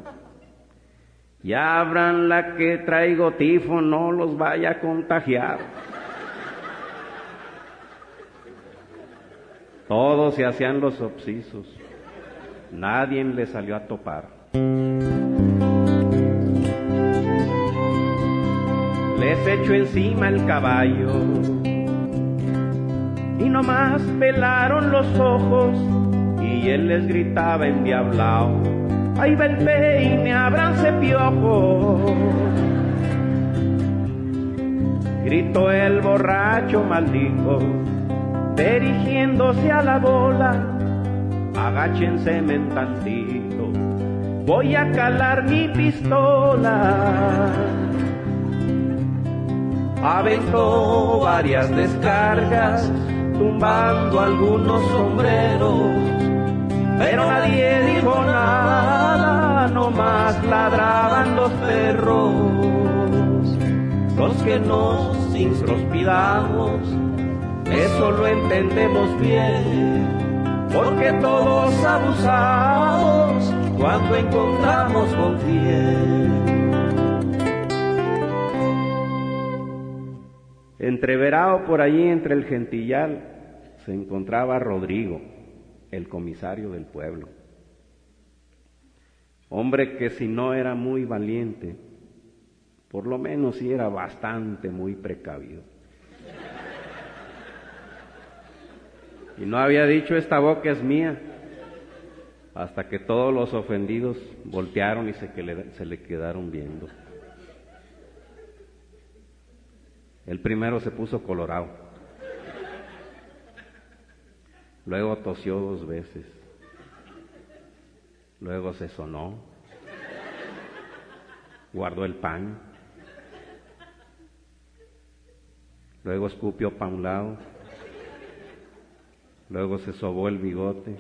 Y abran la que traigo tifo, no los vaya a contagiar. Todos se hacían los obsisos. Nadie le salió a les echó encima el caballo y nomás pelaron los ojos y él les gritaba endiablao, ahí va el peine, abranse piojo. Gritó el borracho maldito, dirigiéndose a la bola, agáchense tantito, voy a calar mi pistola. Aventó varias descargas, tumbando algunos sombreros, pero nadie dijo nada, nomás ladraban los perros. Los que nos introspidamos, eso lo entendemos bien, porque todos abusamos cuando encontramos con quién. Entreverado por allí entre el gentillal se encontraba Rodrigo, el comisario del pueblo. Hombre que si no era muy valiente, por lo menos sí era bastante muy precavido. Y no había dicho esta boca es mía, hasta que todos los ofendidos voltearon y se, le quedaron viendo. El primero se puso colorado. Luego tosió dos veces. Luego se sonó. Guardó el pan. Luego escupió para un lado. Luego se sobó el bigote.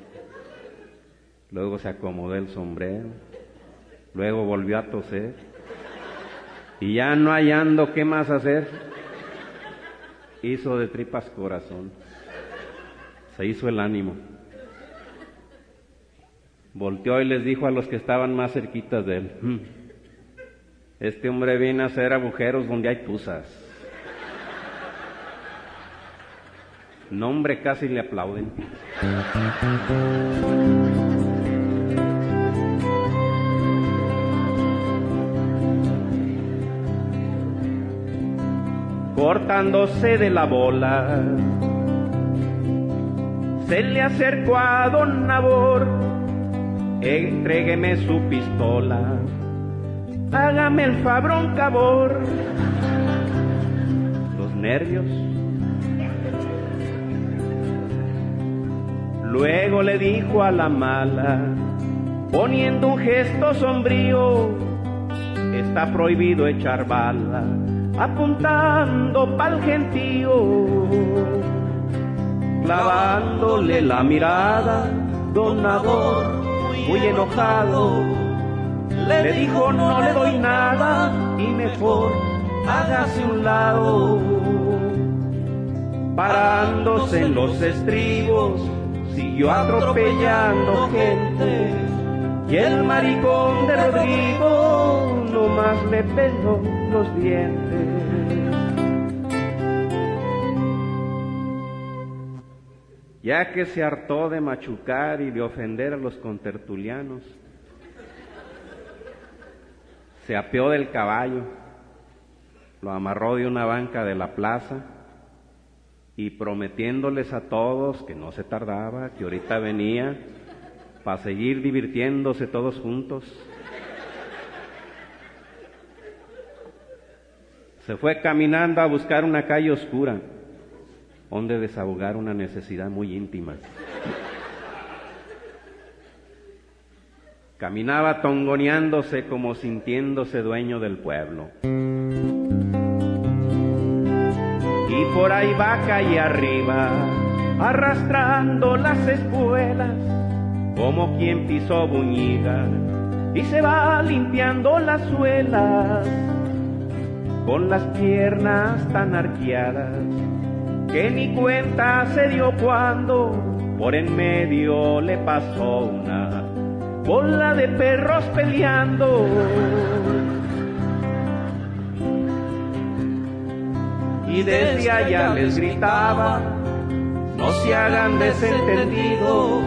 Luego se acomodó el sombrero. Luego volvió a toser. Y ya no hallando qué más hacer, hizo de tripas corazón. Se hizo el ánimo. Volteó y les dijo a los que estaban más cerquitas de él, "Hmm, este hombre viene a hacer agujeros donde hay tuzas. No, hombre, casi le aplauden. Cortándose de la bola. Se le acercó a don Nabor, entrégueme su pistola, hágame el fabrón cabor. Los nervios. Luego le dijo a la mala, poniendo un gesto sombrío, está prohibido echar bala apuntando pa'l gentío, clavándole la mirada, donador, muy enojado, le dijo no le doy nada y mejor hágase un lado. Parándose en los estribos, siguió atropellando gente y el maricón de Rodrigo nomás le peló los dientes. Ya que se hartó de machucar y de ofender a los contertulianos, se apeó del caballo, lo amarró de una banca de la plaza y prometiéndoles a todos que no se tardaba, que ahorita venía para seguir divirtiéndose todos juntos. Se fue caminando a buscar una calle oscura donde desahogar una necesidad muy íntima. Caminaba tongoneándose como sintiéndose dueño del pueblo. Y por ahí va calle arriba, arrastrando las espuelas, como quien pisó buñiga, y se va limpiando las suelas, con las piernas tan arqueadas que ni cuenta se dio cuando por en medio le pasó una bola de perros peleando. Y desde allá les gritaba, no se hagan desentendidos,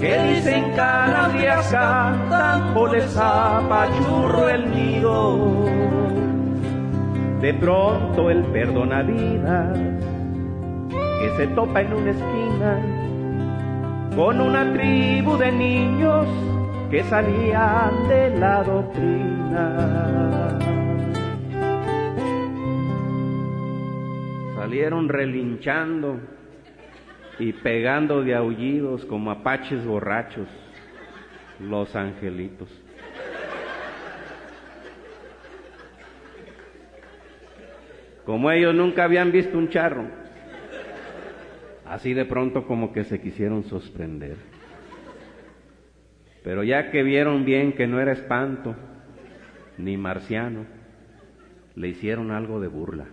que dicen canarias cantan o les apachurro el nido. De pronto el perdona vida que se topa en una esquina con una tribu de niños que salían de la doctrina. Salieron relinchando y pegando de aullidos como apaches borrachos los angelitos. Como ellos nunca habían visto un charro, así de pronto como que se quisieron sorprender. Pero ya que vieron bien que no era espanto ni marciano, le hicieron algo de burla.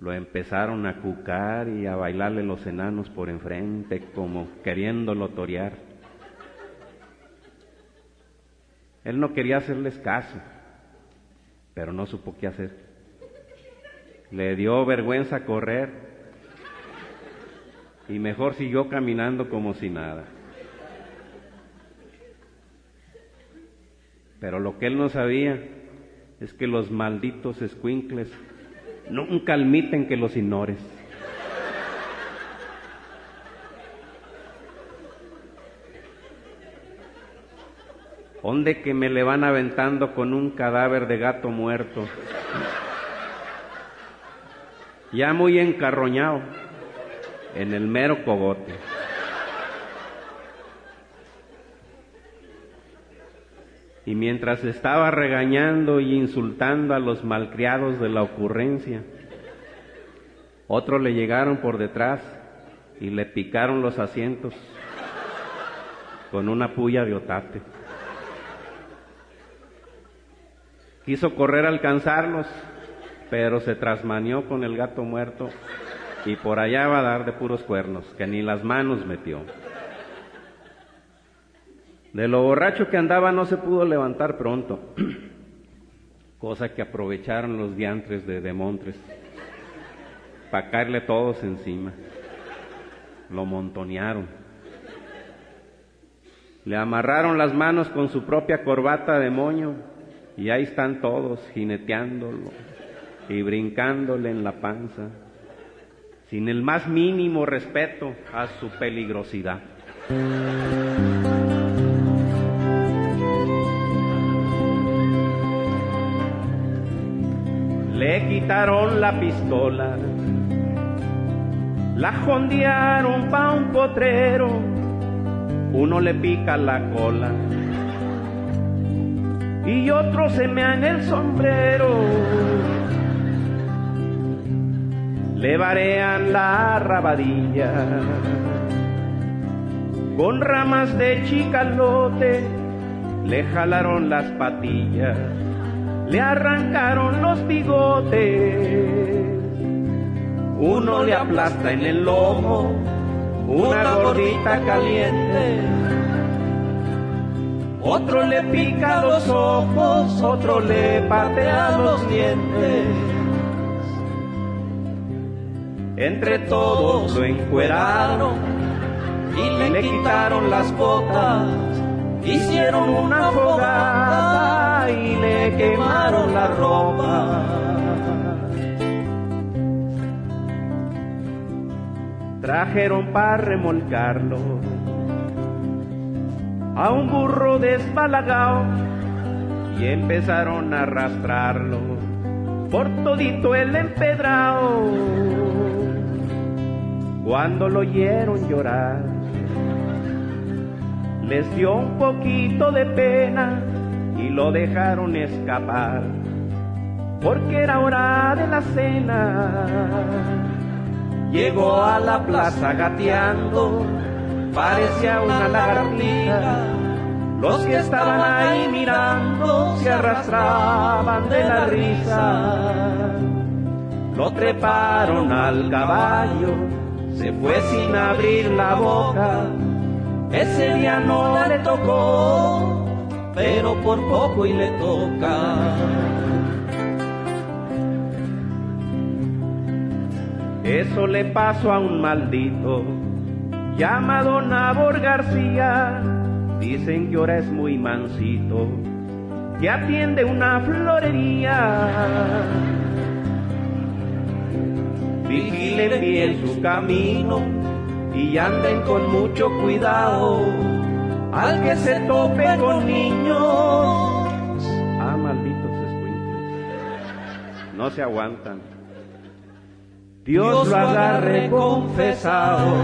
Lo empezaron a cucar y a bailarle los enanos por enfrente como queriéndolo torear. Él no quería hacerles caso, pero no supo qué hacer. Le dio vergüenza correr y mejor siguió caminando como si nada. Pero lo que él no sabía es que los malditos escuincles nunca admiten que los ignores. ¿Dónde que me le van aventando con un cadáver de gato muerto? Ya muy encarroñado en el mero cogote. Y mientras estaba regañando y insultando a los malcriados de la ocurrencia, otros le llegaron por detrás y le picaron los asientos con una puya de otate. Quiso correr a alcanzarlos, pero se trasmanió con el gato muerto y por allá va a dar de puros cuernos, que ni las manos metió. De lo borracho que andaba no se pudo levantar pronto, cosa que aprovecharon los diantres de Demontres para caerle todos encima. Lo montonearon. Le amarraron las manos con su propia corbata de moño y ahí están todos jineteándolo y brincándole en la panza, sin el más mínimo respeto a su peligrosidad. Le quitaron la pistola, la jondearon pa' un potrero, uno le pica la cola y otro se mea en el sombrero. Le varean la rabadilla con ramas de chicalote, le jalaron las patillas, le arrancaron los bigotes. Uno le aplasta en el lomo una gordita caliente otro le pica los ojos, otro le patea los dientes. Entre todos lo encueraron y le quitaron las botas, hicieron una fogata y le quemaron la ropa. Trajeron para remolcarlo a un burro desbalagao y empezaron a arrastrarlo por todito el empedrado. Cuando lo oyeron llorar, les dio un poquito de pena y lo dejaron escapar, porque era hora de la cena. Llegó a la plaza gateando parecía una lagartija. Los que estaban ahí mirando se arrastraban de la risa. Lo treparon al caballo, se fue sin abrir la boca. Ese día no le tocó, pero por poco y le toca. Eso le pasó a un maldito llamado Nabor García, dicen que ahora es muy mansito, que atiende una florería. Vigilen bien su camino y anden con mucho cuidado al que se tope con niños. Ah, malditos escuincles. No se aguantan. Dios lo agarre confesado.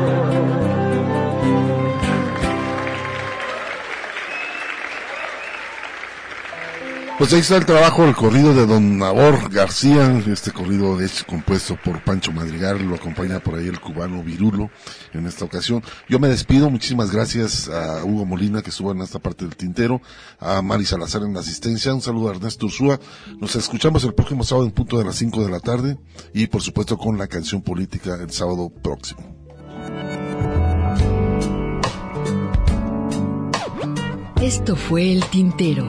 Pues ahí está el trabajo, el corrido de Don Nabor García, este corrido es compuesto por Pancho Madrigal, lo acompaña por ahí el cubano Virulo en esta ocasión. Yo me despido, muchísimas gracias a Hugo Molina que estuvo en esta parte del tintero, a Mari Salazar en la asistencia, un saludo a Ernesto Ursúa. Nos escuchamos el próximo sábado en punto de las 5 de la tarde y por supuesto con la canción política el sábado próximo. Esto fue El Tintero.